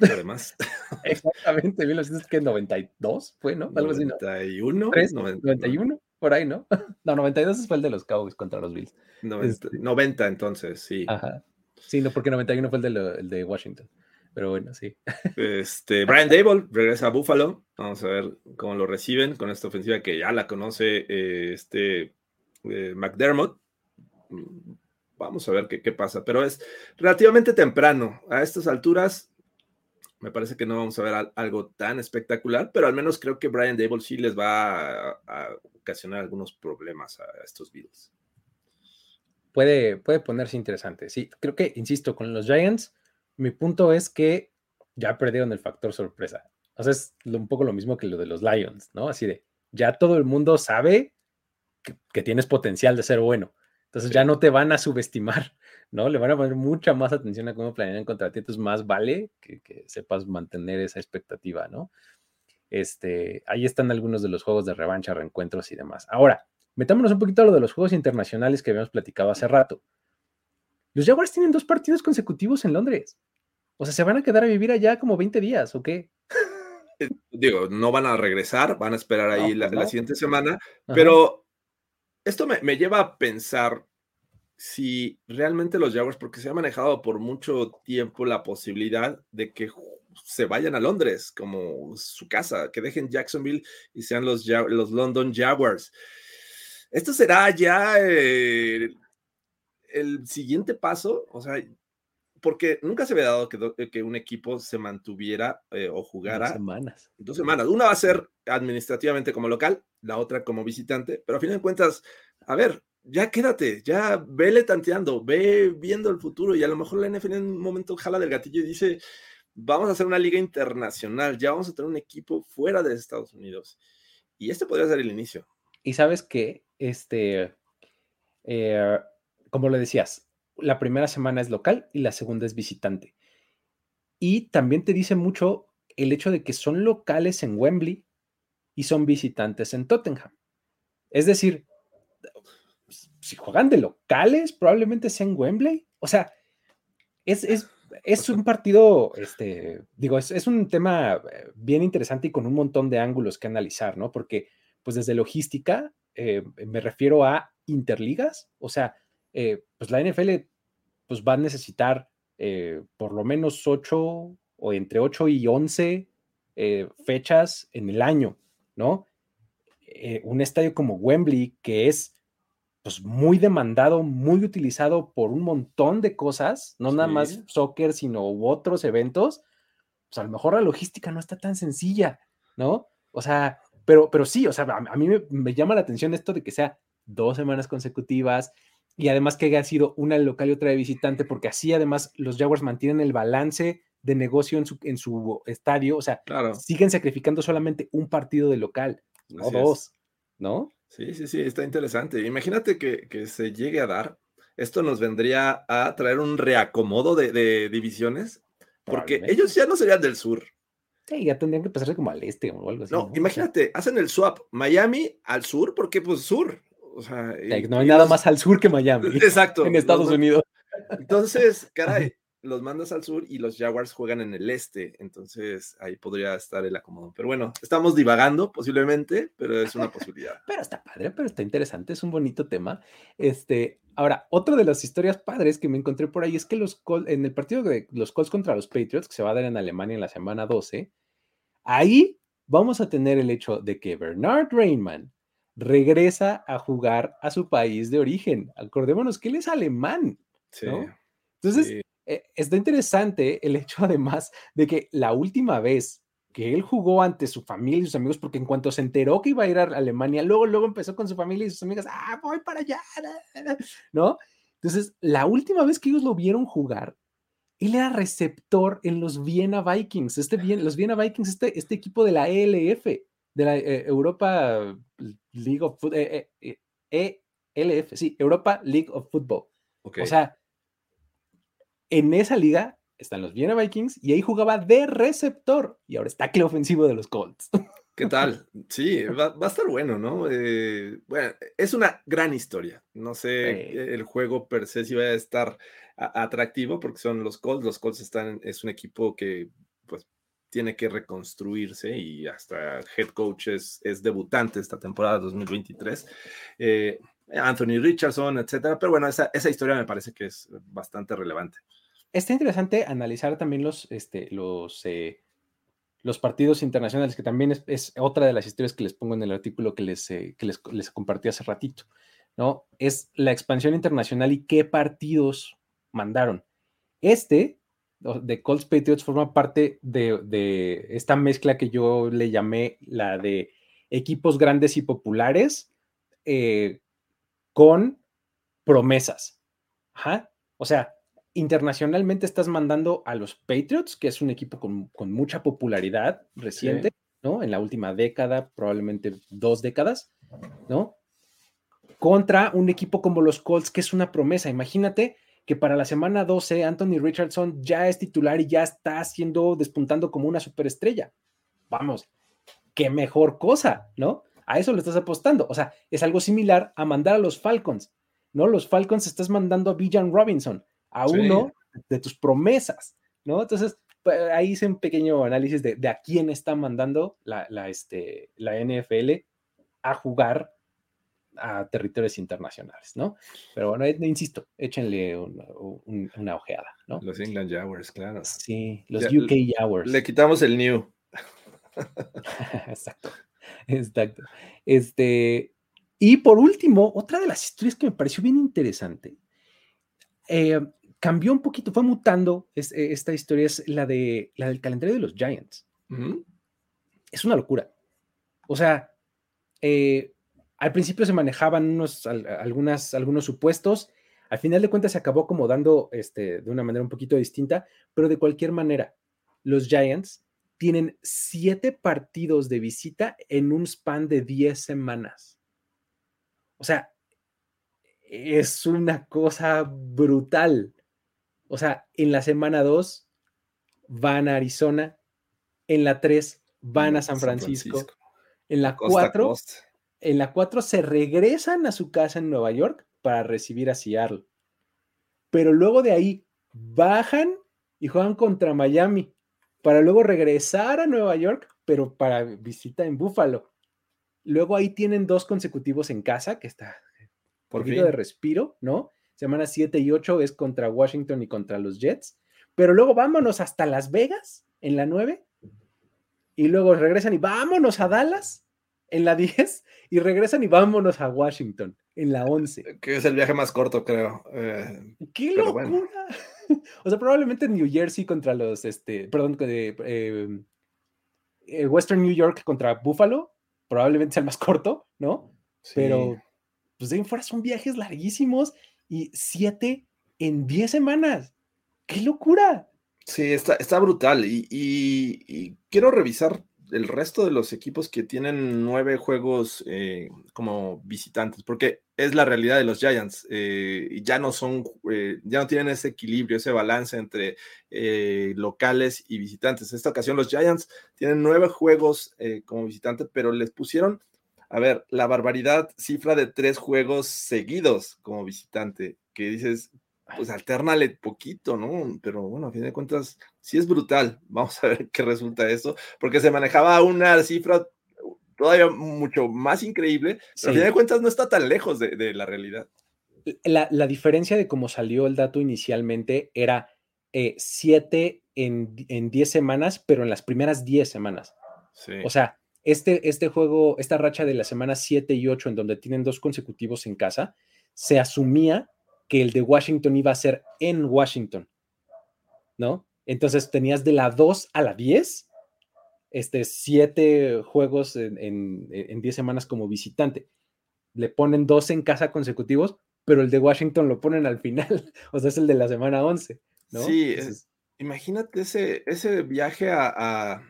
Además. [LAUGHS] Exactamente, 1992 fue, ¿no? Algo 91, así, ¿no? 91 por ahí, ¿no? [LAUGHS] No, 92 fue el de los Cowboys contra los Bills. 90, este entonces, sí. Ajá. Sí, no, porque 91 fue el de, el de Washington. Pero bueno, sí. Este, Brian [LAUGHS] Dable regresa a Buffalo. Vamos a ver cómo lo reciben con esta ofensiva que ya la conoce eh, este eh, McDermott. Vamos a ver qué, qué pasa. Pero es relativamente temprano. A estas alturas, me parece que no vamos a ver algo tan espectacular, pero al menos creo que Brian Dable sí les va a, ocasionar algunos problemas a estos Bills. Puede, puede ponerse interesante. Sí, creo que, insisto, con los Giants, mi punto es que ya perdieron el factor sorpresa. O sea, es un poco lo mismo que lo de los Lions, ¿no? Así de, ya todo el mundo sabe que tienes potencial de ser bueno. Entonces ya no te van a subestimar, ¿no? Le van a poner mucha más atención a cómo planean contra ti. Entonces más vale que, sepas mantener esa expectativa, ¿no? Este, ahí están algunos de los juegos de revancha, reencuentros y demás. Ahora, metámonos un poquito a lo de los juegos internacionales que habíamos platicado hace rato. Los Jaguars tienen dos partidos consecutivos en Londres. O sea, ¿se van a quedar a vivir allá como 20 días o qué? Eh, digo, no van a regresar, van a esperar ahí la, siguiente semana, pero esto me, lleva a pensar si realmente los Jaguars, porque se ha manejado por mucho tiempo la posibilidad de que se vayan a Londres como su casa, que dejen Jacksonville y sean los, los London Jaguars. Esto será ya eh, el siguiente paso, o sea, porque nunca se había dado que, que un equipo se mantuviera eh, o jugara dos semanas. Dos semanas. Una va a ser administrativamente como local, la otra como visitante, pero a fin de cuentas, a ver, ya quédate, ya vele tanteando, ve viendo el futuro y a lo mejor la NFL en un momento jala del gatillo y dice, vamos a hacer una liga internacional, ya vamos a tener un equipo fuera de Estados Unidos. Y este podría ser el inicio. Y sabes que, este, eh, como le decías, la primera semana es local y la segunda es visitante. Y también te dice mucho el hecho de que son locales en Wembley y son visitantes en Tottenham. Es decir, si juegan de locales, probablemente sea en Wembley. O sea, es, es, un partido, este, digo, es, un tema eh, bien interesante y con un montón de ángulos que analizar, ¿no? Porque, pues desde logística, eh, me refiero a interligas, o sea, eh, pues la NFL pues va a necesitar por lo menos 8 o entre 8 y 11 eh, fechas en el año, ¿no? un estadio como Wembley, que es pues muy demandado, muy utilizado por un montón de cosas, no nada más soccer, sino otros eventos, pues a lo mejor la logística no está tan sencilla, ¿no? O sea, pero, pero sí, o sea, a, mí me, me, llama la atención esto de que sea dos semanas consecutivas, y además que haya sido una local y otra de visitante, porque así además los Jaguars mantienen el balance de negocio en su, en su estadio, o sea, siguen sacrificando solamente un partido de local, no dos, ¿no? Sí, sí, sí, está interesante. Imagínate que, se llegue a dar, esto nos vendría a traer un reacomodo de, divisiones, porque ellos ya no serían del sur. Sí, ya tendrían que pasarse como al este o algo así. No, imagínate, hacen el swap, Miami al sur, porque pues sur, no hay nada más al sur que Miami. [LAUGHS] Exacto. [LAUGHS] en Estados Unidos. Entonces, caray, [LAUGHS] los mandas al sur y los Jaguars juegan en el este. Entonces, ahí podría estar el acomodo. Pero bueno, estamos divagando posiblemente, pero es una posibilidad. [LAUGHS] pero está padre, pero está interesante, es un bonito tema. Este, ahora, otra de las historias padres que me encontré por ahí es que los en el partido de los Colts contra los Patriots, que se va a dar en Alemania en la semana 12, ahí vamos a tener el hecho de que Bernard Rainman regresa a jugar a su país de origen. Acordémonos que él es alemán. Entonces, eh, está interesante el hecho además de que la última vez que él jugó ante su familia y sus amigos, porque en cuanto se enteró que iba a ir a Alemania, luego, luego empezó con su familia y sus amigas, ah, voy para allá, [LAUGHS] ¿no? Entonces, la última vez que ellos lo vieron jugar, él era receptor en los Vienna Vikings. Este, los Vienna Vikings, este, este equipo de la ELF, de la eh, Europa League of Football, ELF, sí, Europa League of Football. O sea, en esa liga están los Vienna Vikings y ahí jugaba de receptor y ahora está que ofensivo de los Colts. [LAUGHS] ¿Qué tal? Sí, va, a estar bueno, ¿no? Eh, bueno, es una gran historia. No sé el juego per se si va a estar atractivo porque son los Colts. Los Colts están, es un equipo que pues tiene que reconstruirse y hasta head coach es, debutante esta temporada 2023. Eh, Anthony Richardson, etcétera. Pero bueno, esa, esa historia me parece que es bastante relevante. Está interesante analizar también los, este, los, eh, los partidos internacionales, que también es, otra de las historias que les pongo en el artículo que les, eh, les, les, compartí hace ratito, ¿no? Es la expansión internacional y qué partidos mandaron. Este, de Colts Patriots, forma parte de, de esta mezcla que yo le llamé la de equipos grandes y populares eh, con promesas. O sea, internacionalmente estás mandando a los Patriots, que es un equipo con, mucha popularidad reciente, ¿no? En la última década, probablemente dos décadas, ¿no? Contra un equipo como los Colts, que es una promesa. Imagínate que para la semana 12 Anthony Richardson ya es titular y ya está haciendo, despuntando como una superestrella. Vamos, qué mejor cosa, ¿no? A eso le estás apostando. O sea, es algo similar a mandar a los Falcons, ¿no? Los Falcons estás mandando a Bijan Robinson, a uno de tus promesas, ¿no? Entonces, pues, ahí hice un pequeño análisis de, a quién está mandando la, este, la NFL a jugar a territorios internacionales, ¿no? Pero bueno, eh, insisto, échenle una ojeada, ¿no? Los England Jaguars, claro. Sí, los UK Jaguars. Le quitamos el new. [LAUGHS] exacto, exacto. Este, y por último, otra de las historias que me pareció bien interesante eh, cambió un poquito, fue mutando. Eh, esta historia es la, de, la del calendario de los Giants. Es una locura. O sea, eh, al principio se manejaban unos, algunas, algunos supuestos. Al final de cuentas se acabó acomodando este, de una manera un poquito distinta, pero de cualquier manera, los Giants tienen siete partidos de visita en un span de diez semanas. O sea, es una cosa brutal. O sea, en la semana 2 van a Arizona, en la 3 van a San Francisco, en la 4 en la 4 se regresan a su casa en Nueva York para recibir a Seattle. Pero luego de ahí bajan y juegan contra Miami para luego regresar a Nueva York, pero para visita en Buffalo. Luego ahí tienen dos consecutivos en casa, que está por fin de respiro, ¿no? Semana 7 y 8 es contra Washington y contra los Jets. Pero luego vámonos hasta Las Vegas en la 9. Y luego regresan y vámonos a Dallas en la 10. Y regresan y vámonos a Washington en la 11. Que es el viaje más corto, creo. Eh, ¡Qué locura! [LAUGHS] o sea, probablemente New Jersey contra los, este, perdón, eh, eh, Western New York contra Buffalo, probablemente sea el más corto, ¿no? Pero, pues de ahí fuera son viajes larguísimos y siete en diez semanas. ¡Qué locura! Sí, está, está brutal. Y, quiero revisar el resto de los equipos que tienen nueve juegos eh, como visitantes, porque es la realidad de los Giants. Eh, ya no son, eh, ya no tienen ese equilibrio, ese balance entre locales y visitantes. En esta ocasión los Giants tienen nueve juegos como visitantes, pero les pusieron a ver, la barbaridad, cifra de tres juegos seguidos como visitante, que dices, pues alternale poquito, ¿no? Pero bueno, a fin de cuentas, sí es brutal. [LAUGHS] Vamos a ver qué resulta eso, porque se manejaba una cifra todavía mucho más increíble, pero a fin de cuentas no está tan lejos de, la realidad. La, diferencia de cómo salió el dato inicialmente era eh, siete en, en diez semanas, pero en las primeras diez semanas. Sí. O sea, este, este juego, esta racha de la semana 7 y 8, en donde tienen dos consecutivos en casa, se asumía que el de Washington iba a ser en Washington, ¿no? Entonces tenías de la 2 a la 10, este, siete juegos en, en, 10 semanas como visitante. Le ponen dos en casa consecutivos, pero el de Washington lo ponen al final, [LAUGHS] o sea, es el de la semana 11, ¿no? Sí, imagínate ese, ese viaje a,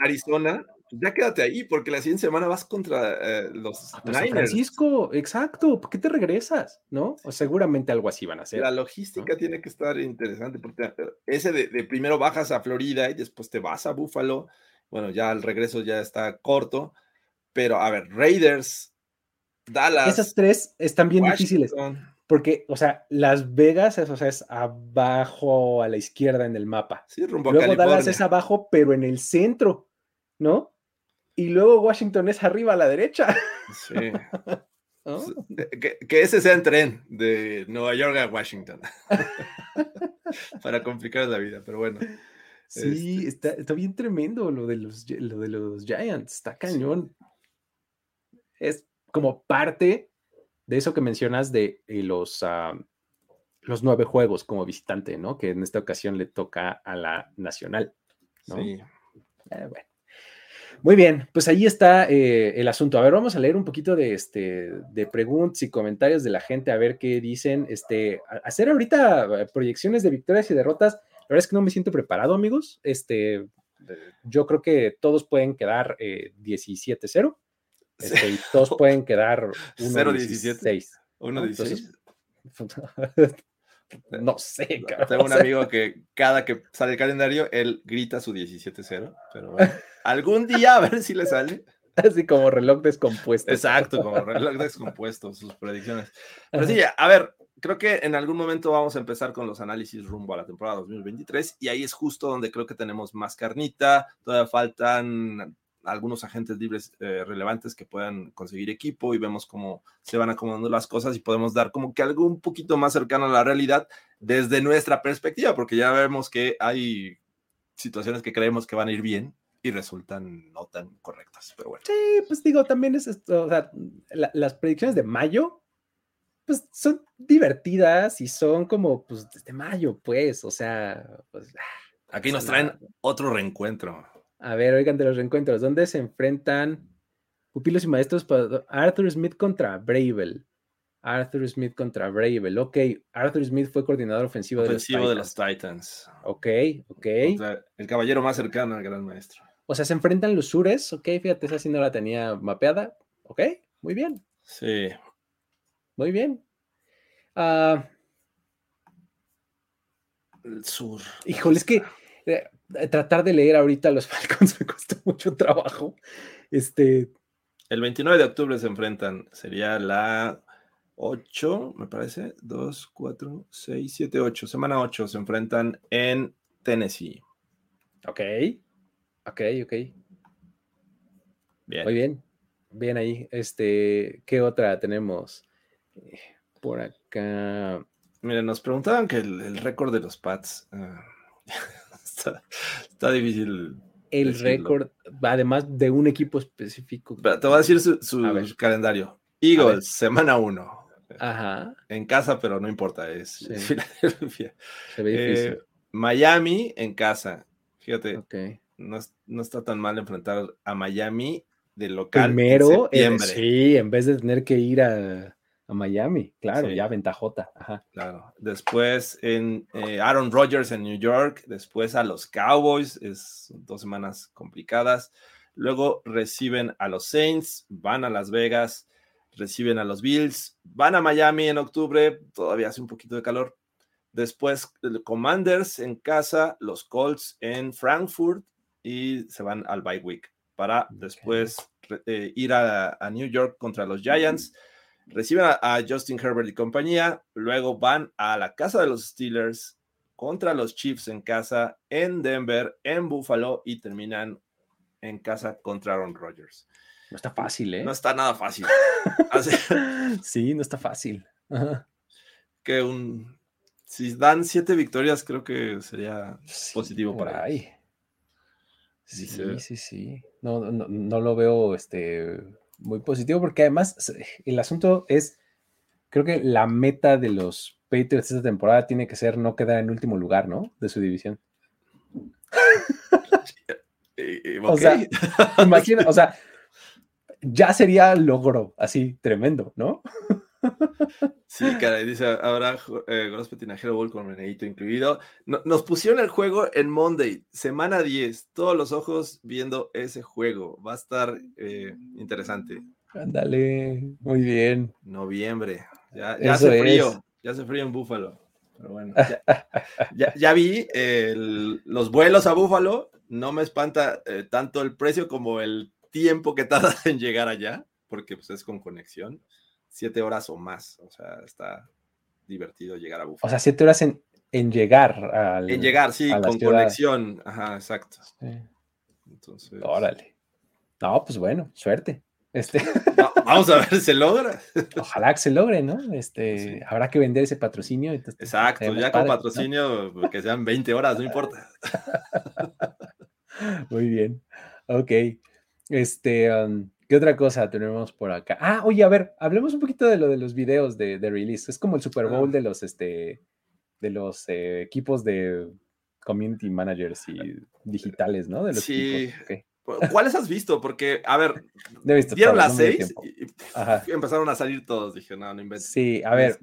Arizona, ya quédate ahí, porque la siguiente semana vas contra eh, los a San Francisco, exacto, ¿por qué te regresas? ¿No? O seguramente algo así van a hacer. La logística tiene que estar interesante, porque eh, ese de, de, primero bajas a Florida y después te vas a Buffalo, bueno, ya el regreso ya está corto, pero a ver, Raiders, Dallas. Esas tres están bien difíciles. Porque, o sea, Las Vegas es, o sea, es abajo a la izquierda en el mapa. Sí, rumbo luego Dallas es abajo, pero en el centro, ¿no? Y luego Washington es arriba a la derecha. Sí. [LAUGHS] Que, ese sea el tren de Nueva York a Washington. [LAUGHS] Para complicar la vida, pero bueno. Sí, este está, bien tremendo lo de, los, lo de los Giants, está cañón. Es como parte de eso que mencionas de los, ah, los nueve juegos como visitante, ¿no? Que en esta ocasión le toca a la Nacional. Sí. Eh, Muy bien, pues ahí está eh, el asunto. A ver, vamos a leer un poquito de, este, de preguntas y comentarios de la gente, a ver qué dicen. Este, hacer ahorita proyecciones de victorias y derrotas. La verdad es que no me siento preparado, amigos. Este, yo creo que todos pueden quedar 17-0. Este, todos [LAUGHS] pueden quedar 0-17. 1-16. [LAUGHS] No sé, cabrón. Tengo un amigo que cada que sale el calendario, él grita su 17-0, pero bueno, [LAUGHS] algún día a ver si le sale. Así como reloj descompuesto. Exacto, como reloj descompuesto, sus predicciones. Pero sí, a ver, creo que en algún momento vamos a empezar con los análisis rumbo a la temporada 2023 y ahí es justo donde creo que tenemos más carnita, todavía faltan algunos agentes libres eh, relevantes que puedan conseguir equipo y vemos cómo se van acomodando las cosas y podemos dar como que algo un poquito más cercano a la realidad desde nuestra perspectiva, porque ya vemos que hay situaciones que creemos que van a ir bien y resultan no tan correctas, pero bueno. Sí, pues digo, también es esto, o sea, las predicciones de mayo, pues son divertidas y son como, pues, desde mayo, pues, o sea, pues... Ah, Aquí nos traen otro reencuentro. A ver, oigan de los reencuentros, ¿dónde se enfrentan pupilos y maestros para Arthur Smith contra Bravel? Arthur Smith contra Bravel. Ok, Arthur Smith fue coordinador ofensivo, de, los de, los Titans. Ok, ok. el caballero más cercano al gran maestro. O sea, se enfrentan los sures. Ok, fíjate, esa sí no la tenía mapeada. Ok, muy bien. Sí. Muy bien. Ah. el sur. Híjole, es que eh, tratar de leer ahorita los [LAUGHS] Falcons me costó mucho trabajo. Este. El 29 de octubre se enfrentan, sería la 8, me parece, 2, 4, 6, 7, 8, semana 8, se enfrentan en Tennessee. Ok, ok, ok. Bien. Muy bien, bien ahí. Este, ¿qué otra tenemos? Eh, por acá. Miren, nos preguntaban que el, récord de los Pats. Uh, [LAUGHS] está, difícil. El récord, además de un equipo específico. te voy a decir su, calendario. Eagles, semana 1. Ajá. En casa, pero no importa, es Filadelfia. Eh, Miami en casa. Fíjate, no, no, está tan mal enfrentar a Miami de local. Primero, en sí, en vez de tener que ir a, a Miami, claro, ya ventajota. Ajá. Claro. Después en eh, Aaron Rodgers en New York, después a los Cowboys, es dos semanas complicadas. Luego reciben a los Saints, van a Las Vegas, reciben a los Bills, van a Miami en octubre, todavía hace un poquito de calor. Después Commanders en casa, los Colts en Frankfurt y se van al bye week para después eh, ir a, a, New York contra los Giants reciben a, Justin Herbert y compañía, luego van a la casa de los Steelers contra los Chiefs en casa, en Denver, en Buffalo y terminan en casa contra Aaron Rodgers. No está fácil, ¿eh? No está nada fácil. [LAUGHS] sí, no está fácil. Que un. Si dan siete victorias, creo que sería positivo para ahí. Sí, sí, sí, No, no, no, lo veo este, muy positivo porque además el asunto es, creo que la meta de los Patriots esta temporada tiene que ser no quedar en último lugar, ¿no? De su división. [LAUGHS] O sea, imagina, o sea, ya sería logro así tremendo, ¿no? Sí, caray, dice, ahora eh, Gross Petinajero Bowl con Renedito incluido. nos pusieron el juego en Monday, semana 10, todos los ojos viendo ese juego. Va a estar eh, interesante. Ándale, muy bien. Noviembre, ya, hace frío, ya hace frío en Búfalo. Pero bueno, [LAUGHS] ya, vi los vuelos a Búfalo, no me espanta eh, tanto el precio como el tiempo que tarda [LAUGHS] en llegar allá, porque pues es con conexión siete horas o más. O sea, está divertido llegar a Buffalo. O sea, siete horas en, en llegar al, En llegar, sí, con conexión. Ajá, exacto. Entonces. Órale. No, pues bueno, suerte. Este... [LAUGHS] vamos a ver si se logra. Ojalá que se logre, ¿no? Este, habrá que vender ese patrocinio. Exacto, ya con patrocinio, pues, que sean 20 horas, no importa. [LAUGHS] Muy bien. Ok. Este, um, ¿Qué otra cosa tenemos por acá? Ah, oye, a ver, hablemos un poquito de lo de los videos de, release. Es como el Super Bowl de los, este, de los eh, equipos de community managers y digitales, ¿no? De los sí. ¿Cuáles has visto? Porque, a ver, [LAUGHS] vieron las seis y, empezaron a salir todos. Dije, no, no inventes. Sí, a ver.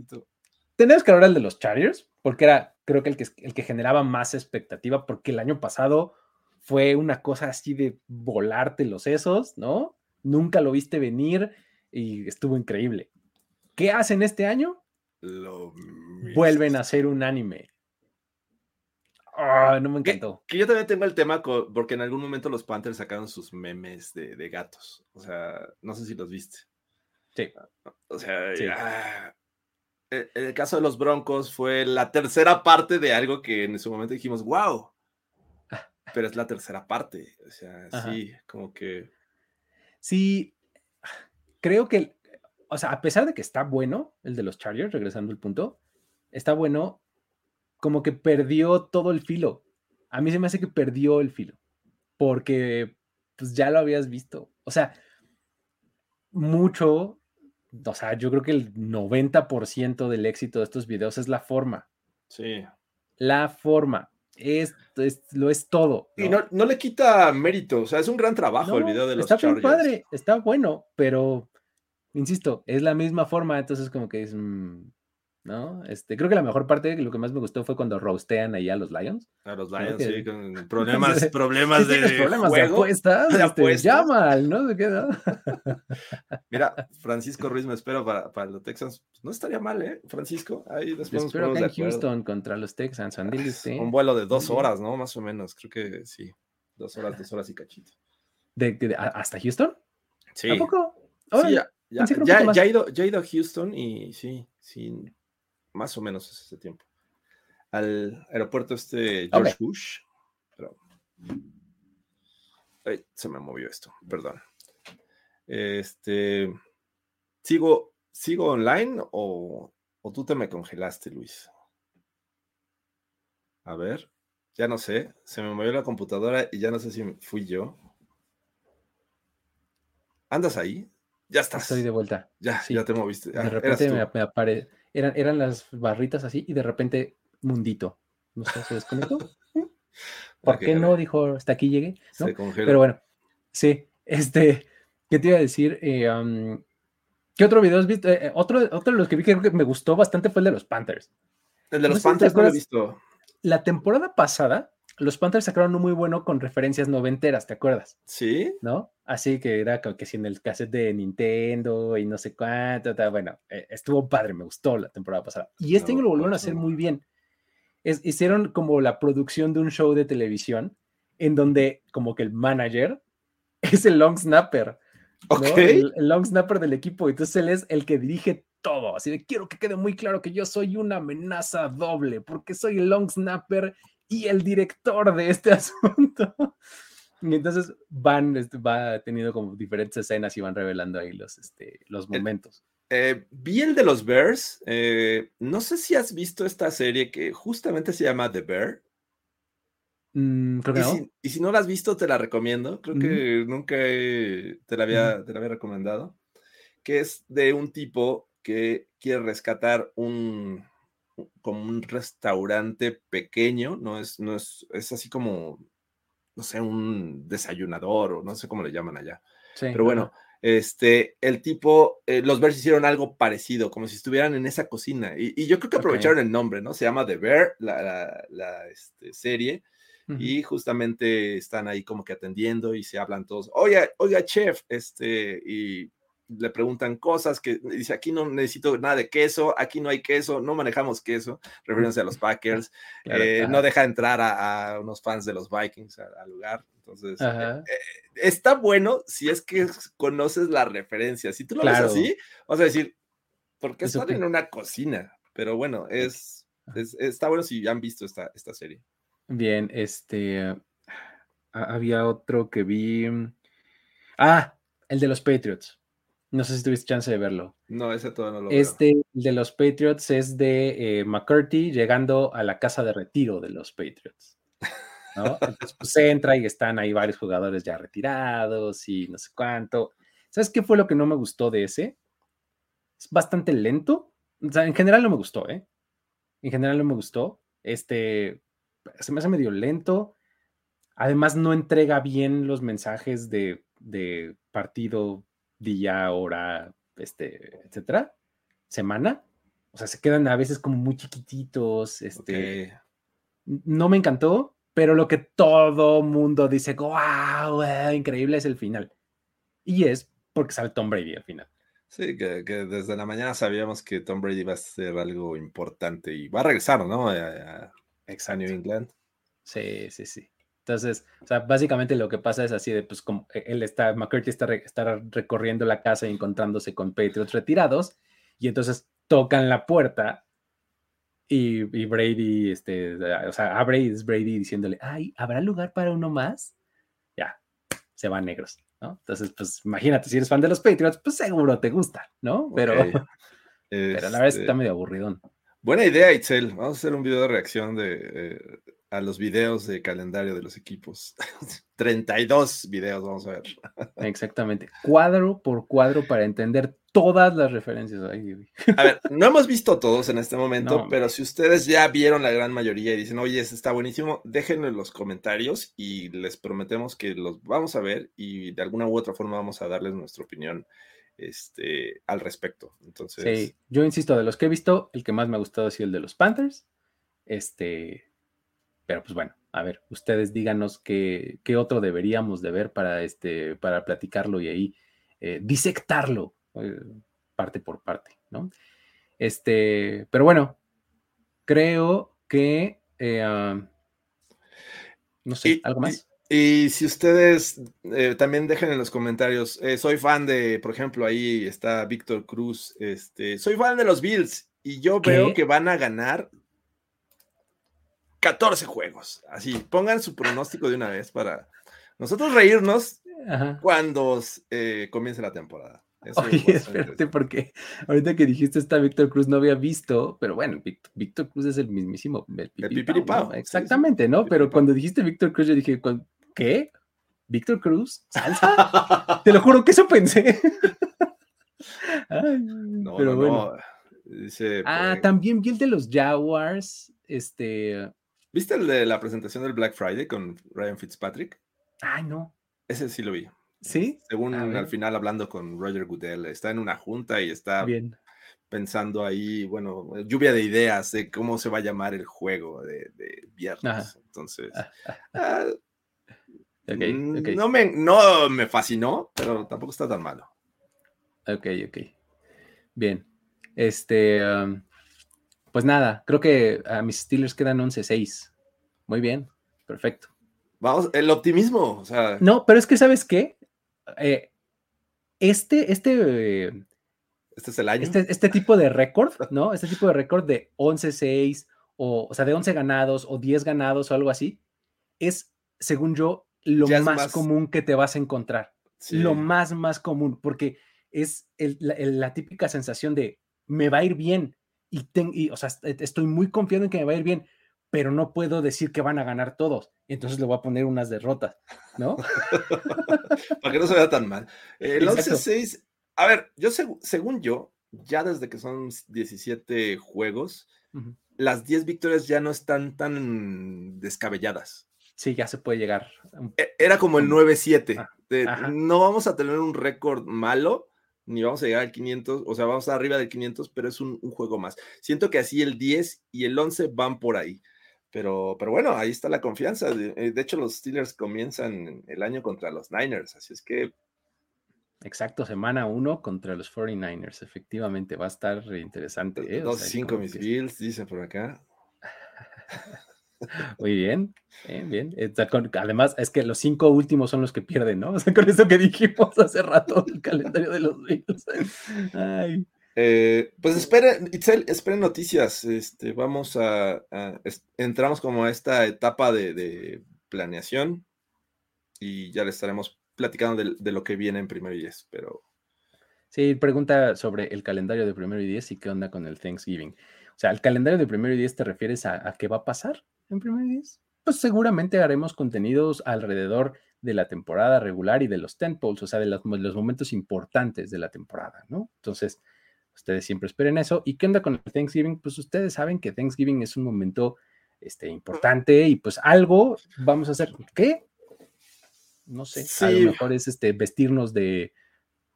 Tenemos que hablar de los Chargers, porque era, creo que el, que el que generaba más expectativa, porque el año pasado fue una cosa así de volarte los sesos, ¿no? Nunca lo viste venir y estuvo increíble. ¿Qué hacen este año? Vuelven a hacer un anime. no me encantó. Que, yo también tengo el tema porque en algún momento los Panthers sacaron sus memes de, gatos. O sea, no sé si los viste. Sí. O sea, ah, e, el, caso de los Broncos fue la tercera parte de algo que en su momento dijimos, wow. Pero es la tercera parte. O sea, sí, como que Sí, creo que, o sea, a pesar de que está bueno el de los Chargers, regresando al punto, está bueno, como que perdió todo el filo. A mí se me hace que perdió el filo, porque pues ya lo habías visto. O sea, mucho, o sea, yo creo que el 90% del éxito de estos videos es la forma. Sí. La forma es, lo es todo. Y no, no, le quita mérito, o sea, es un gran trabajo el video de los Está muy padre, está bueno, pero, insisto, es la misma forma, entonces como que es, mm, ¿no? Este, creo que la mejor parte, lo que más me gustó fue cuando roastean ahí a los Lions. A los Lions, sí, con [LAUGHS] problemas, problemas de problemas de apuestas, este, ¿no? Mira, Francisco Ruiz me espero para, para, los Texans. No estaría mal, ¿eh? Francisco, ahí después espero que en Houston contra los Texans, Un vuelo de dos horas, ¿no? Más o menos, creo que sí. Dos horas, dos horas y cachito. ¿De, hasta Houston? Sí. ¿A poco? sí, ya, ya, ya, ya, he ido, ya he ido a Houston y sí, sí, más o menos ese tiempo, al aeropuerto este George Bush. Pero... se me movió esto, perdón. Este, ¿sigo, ¿sigo online o, o tú te me congelaste, Luis? A ver, ya no sé, se me movió la computadora y ya no sé si fui yo. ¿Andas ahí? Ya estás. Estoy de vuelta. Ya, ya te moviste. de ah, repente me, me, aparece eran, eran las barritas así y de repente mundito. No sé, se desconectó. [LAUGHS] ¿Por qué no? Dijo, hasta aquí llegué. ¿no? Pero bueno, sí, este, ¿qué te iba a decir? Eh, ¿Qué otro video has visto? Eh, otro, otro de los que vi que creo que me gustó bastante fue el de los Panthers. El de los Panthers no lo he visto. La temporada pasada los Panthers sacaron uno muy bueno con referencias noventeras, ¿te acuerdas? Sí. ¿No? Así que era como que si en el cassette de Nintendo y no sé cuánto, bueno, eh, estuvo padre, me gustó la temporada pasada. Y este año lo volvieron a hacer muy bien. hicieron como la producción de un show de televisión en donde como que el manager [LAUGHS] es el long snapper. El, el, long snapper del equipo. Entonces él es el que dirige todo. Así de quiero que quede muy claro que yo soy una amenaza doble porque soy el long snapper y el director de este [LAUGHS] asunto. Y entonces van, este, va teniendo como diferentes escenas y van revelando ahí los, este, los momentos. Eh, vi el de los Bears. Eh, no sé si has visto esta serie que justamente se llama The Bear. Mm, creo que y, no. si, y, si, no la has visto, te la recomiendo. Creo que nunca te, la había, te la había recomendado. Que es de un tipo que quiere rescatar un, como un restaurante pequeño, no es, no es, es así como, no sé, un desayunador o no sé cómo le llaman allá. Pero bueno, este, el tipo, eh, los Bears hicieron algo parecido, como si estuvieran en esa cocina. Y, yo creo que aprovecharon el nombre, ¿no? Se llama The Bear, la, este, serie, y justamente están ahí como que atendiendo y se hablan todos, oiga, oiga, chef, este, y le preguntan cosas que dice, aquí no necesito nada de queso, aquí no hay queso, no manejamos queso, refiriéndose a los Packers, [LAUGHS] eh, no deja entrar a, unos fans de los Vikings al lugar. Entonces, eh, eh, está bueno si es que conoces la referencia. Si tú lo ves así, vas a decir, ¿por qué están en una cocina? Pero bueno, es, está bueno si han visto esta, esta serie. Bien, este, había otro que vi. Ah, el de los Patriots. No sé si tuviste chance de verlo. No, ese todavía no lo Este de los Patriots es de eh, McCurdy llegando a la casa de retiro de los Patriots. ¿no? Entonces, pues entra y están ahí varios jugadores ya retirados y no sé cuánto. ¿Sabes qué fue lo que no me gustó de ese? Es bastante lento. O sea, en general no me gustó, ¿eh? En general no me gustó. Este, se me hace medio lento. Además, no entrega bien los mensajes de, de partido día, hora, este, etcétera, semana. O sea, se quedan a veces como muy chiquititos. Este, no me encantó, pero lo que todo mundo dice, wow, eh, increíble es el final. Y es porque sale Tom Brady al final. Sí, que, desde la mañana sabíamos que Tom Brady va a ser algo importante y va a regresar, ¿no? A, a New England. Sí, sí, sí. Entonces, o sea, básicamente lo que pasa es así de, pues, como e, él está, McCurdy está, está recorriendo la casa y encontrándose con Patriots retirados, y entonces tocan la puerta y, Brady, este, o sea, abre y es Brady diciéndole, ay, ¿habrá lugar para uno más? Ya, se van negros, ¿no? Entonces, pues, imagínate, si eres fan de los Patriots, pues seguro te gusta, ¿no? Pero, [LAUGHS] pero la verdad está este medio aburridón. Buena idea, Itzel. Vamos a hacer un video de reacción de, eh, a los videos de calendario de los equipos. [LAUGHS] 32 videos, vamos a ver. [LAUGHS] Exactamente. Cuadro por cuadro para entender todas las referencias. a ver, no hemos visto todos en este momento, pero si ustedes ya vieron la gran mayoría y dicen, oye, este está buenísimo, déjenlo en los comentarios y les prometemos que los vamos a ver y de alguna u otra forma vamos a darles nuestra opinión este, al respecto. Entonces. Sí, yo insisto, de los que he visto, el que más me ha gustado ha sido el de los Panthers. Este, pero pues bueno, a ver, ustedes díganos qué, qué otro deberíamos de ver para, este, para platicarlo y ahí eh, disectarlo eh, parte por parte, ¿no? Este, pero bueno, creo que, eh, ah, no sé, ¿algo más? Y, si ustedes también dejen en los comentarios, soy fan de, por ejemplo, ahí está Víctor Cruz, este, soy fan de los Bills y yo veo que van a ganar 14 juegos. Así, pongan su pronóstico de una vez para nosotros reírnos cuando eh, comience la temporada. Oye, espérate, porque ahorita que dijiste está Víctor Cruz no había visto, pero bueno, Víctor, Cruz es el mismísimo. El, Exactamente, ¿no? Pero cuando dijiste Víctor Cruz, yo dije, ¿qué? ¿Víctor Cruz? ¿Salsa? [LAUGHS] Te lo juro que eso pensé. [LAUGHS] no, pero bueno. ah, también vi el de los Jaguars. Este, ¿Viste el de la presentación del Black Friday con Ryan Fitzpatrick? Ay, no. Ese sí lo vi. ¿Sí? Según al final hablando con Roger Goodell, está en una junta y está pensando ahí, bueno, lluvia de ideas de cómo se va a llamar el juego de, viernes. Entonces, ah, ah, ah. Mm, No, me, no me fascinó, pero tampoco está tan malo. Ok, ok. Bien. Este, pues nada, creo que a mis Steelers quedan 11-6. Muy bien, perfecto. Vamos, el optimismo, o sea. No, pero es que, ¿sabes qué? Eh, este, este. este es el año. Este, este tipo de récord, ¿no? Este tipo de récord de 11-6, o, o sea, de 11 ganados o 10 ganados o algo así, es, según yo, lo más, común que te vas a encontrar. Lo más, más común, porque es la típica sensación de me va a ir bien, y, o sea, estoy muy confiado en que me va a ir bien, pero no puedo decir que van a ganar todos. Entonces le voy a poner unas derrotas, ¿no? [LAUGHS] Para que no se vea tan mal. El 11-6, a ver, yo según yo, ya desde que son 17 juegos, las 10 victorias ya no están tan descabelladas. Sí, ya se puede llegar. E, era como el 9-7, no vamos a tener un récord malo, ni vamos a llegar al 500, o sea, vamos arriba del 500, pero es un, juego más. Siento que así el 10 y el 11 van por ahí. Pero, pero bueno, ahí está la confianza. De, eh, de, hecho, los Steelers comienzan el año contra los Niners, así es que Exacto, semana uno contra los 49ers. Efectivamente, va a estar interesante. ¿eh? Dos, cinco mis Bills, dice por acá. [LAUGHS] Muy bien, bien, bien. Además, es que los cinco últimos son los que pierden, ¿no? [LAUGHS] O sea, con eso que dijimos hace rato, el calendario de los Bills. Ay. Eh, pues esperen, Itzel, esperen noticias. Este, vamos a, entramos como a esta etapa de, de planeación y ya le estaremos platicando de, lo que viene en primero y diez, pero... Sí, pregunta sobre el calendario de primero y diez y qué onda con el Thanksgiving. O sea, ¿el calendario de primero y diez te refieres a, qué va a pasar en primero y diez? Pues seguramente haremos contenidos alrededor de la temporada regular y de los tentpoles, o sea, de los, momentos importantes de la temporada, ¿no? Entonces, ustedes siempre esperen eso. ¿Y qué onda con el Thanksgiving? Pues ustedes saben que Thanksgiving es un momento este, importante y pues algo vamos a hacer. ¿Qué? no sé, a lo mejor es este vestirnos de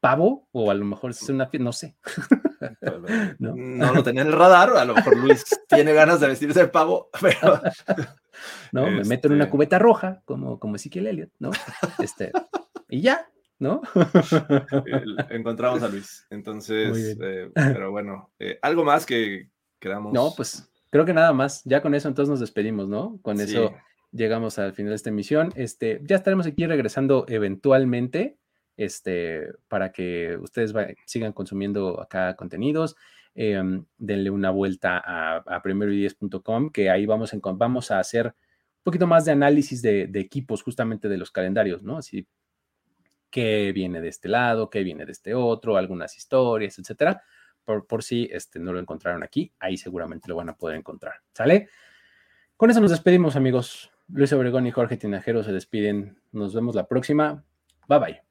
pavo o a lo mejor es una no sé. [LAUGHS] ¿No? lo tenía en el radar, a lo mejor Luis [LAUGHS] tiene ganas de vestirse de pavo, [LAUGHS] pero... No, me meto en una este cubeta roja, como, como Ezequiel Elliott, ¿no? Este, y ya, ¿no? Encontramos a Luis, entonces, eh, pero bueno, eh, algo más que queramos... No, pues creo que nada más, ya con eso entonces nos despedimos, ¿no? Con eso llegamos al final de esta emisión. Este, ya estaremos aquí regresando eventualmente este, para que ustedes sigan consumiendo acá contenidos. Em, denle una vuelta a, a primero10.com, que ahí vamos, a hacer un poquito más de análisis de, equipos justamente de los calendarios, ¿no? Así, qué viene de este lado, qué viene de este otro, algunas historias, etcétera. Por, por si este, no lo encontraron aquí, ahí seguramente lo van a poder encontrar. ¿Sale? Con eso nos despedimos, amigos. Luis Obregón y Jorge Tinajero se despiden. Nos vemos la próxima. Bye bye.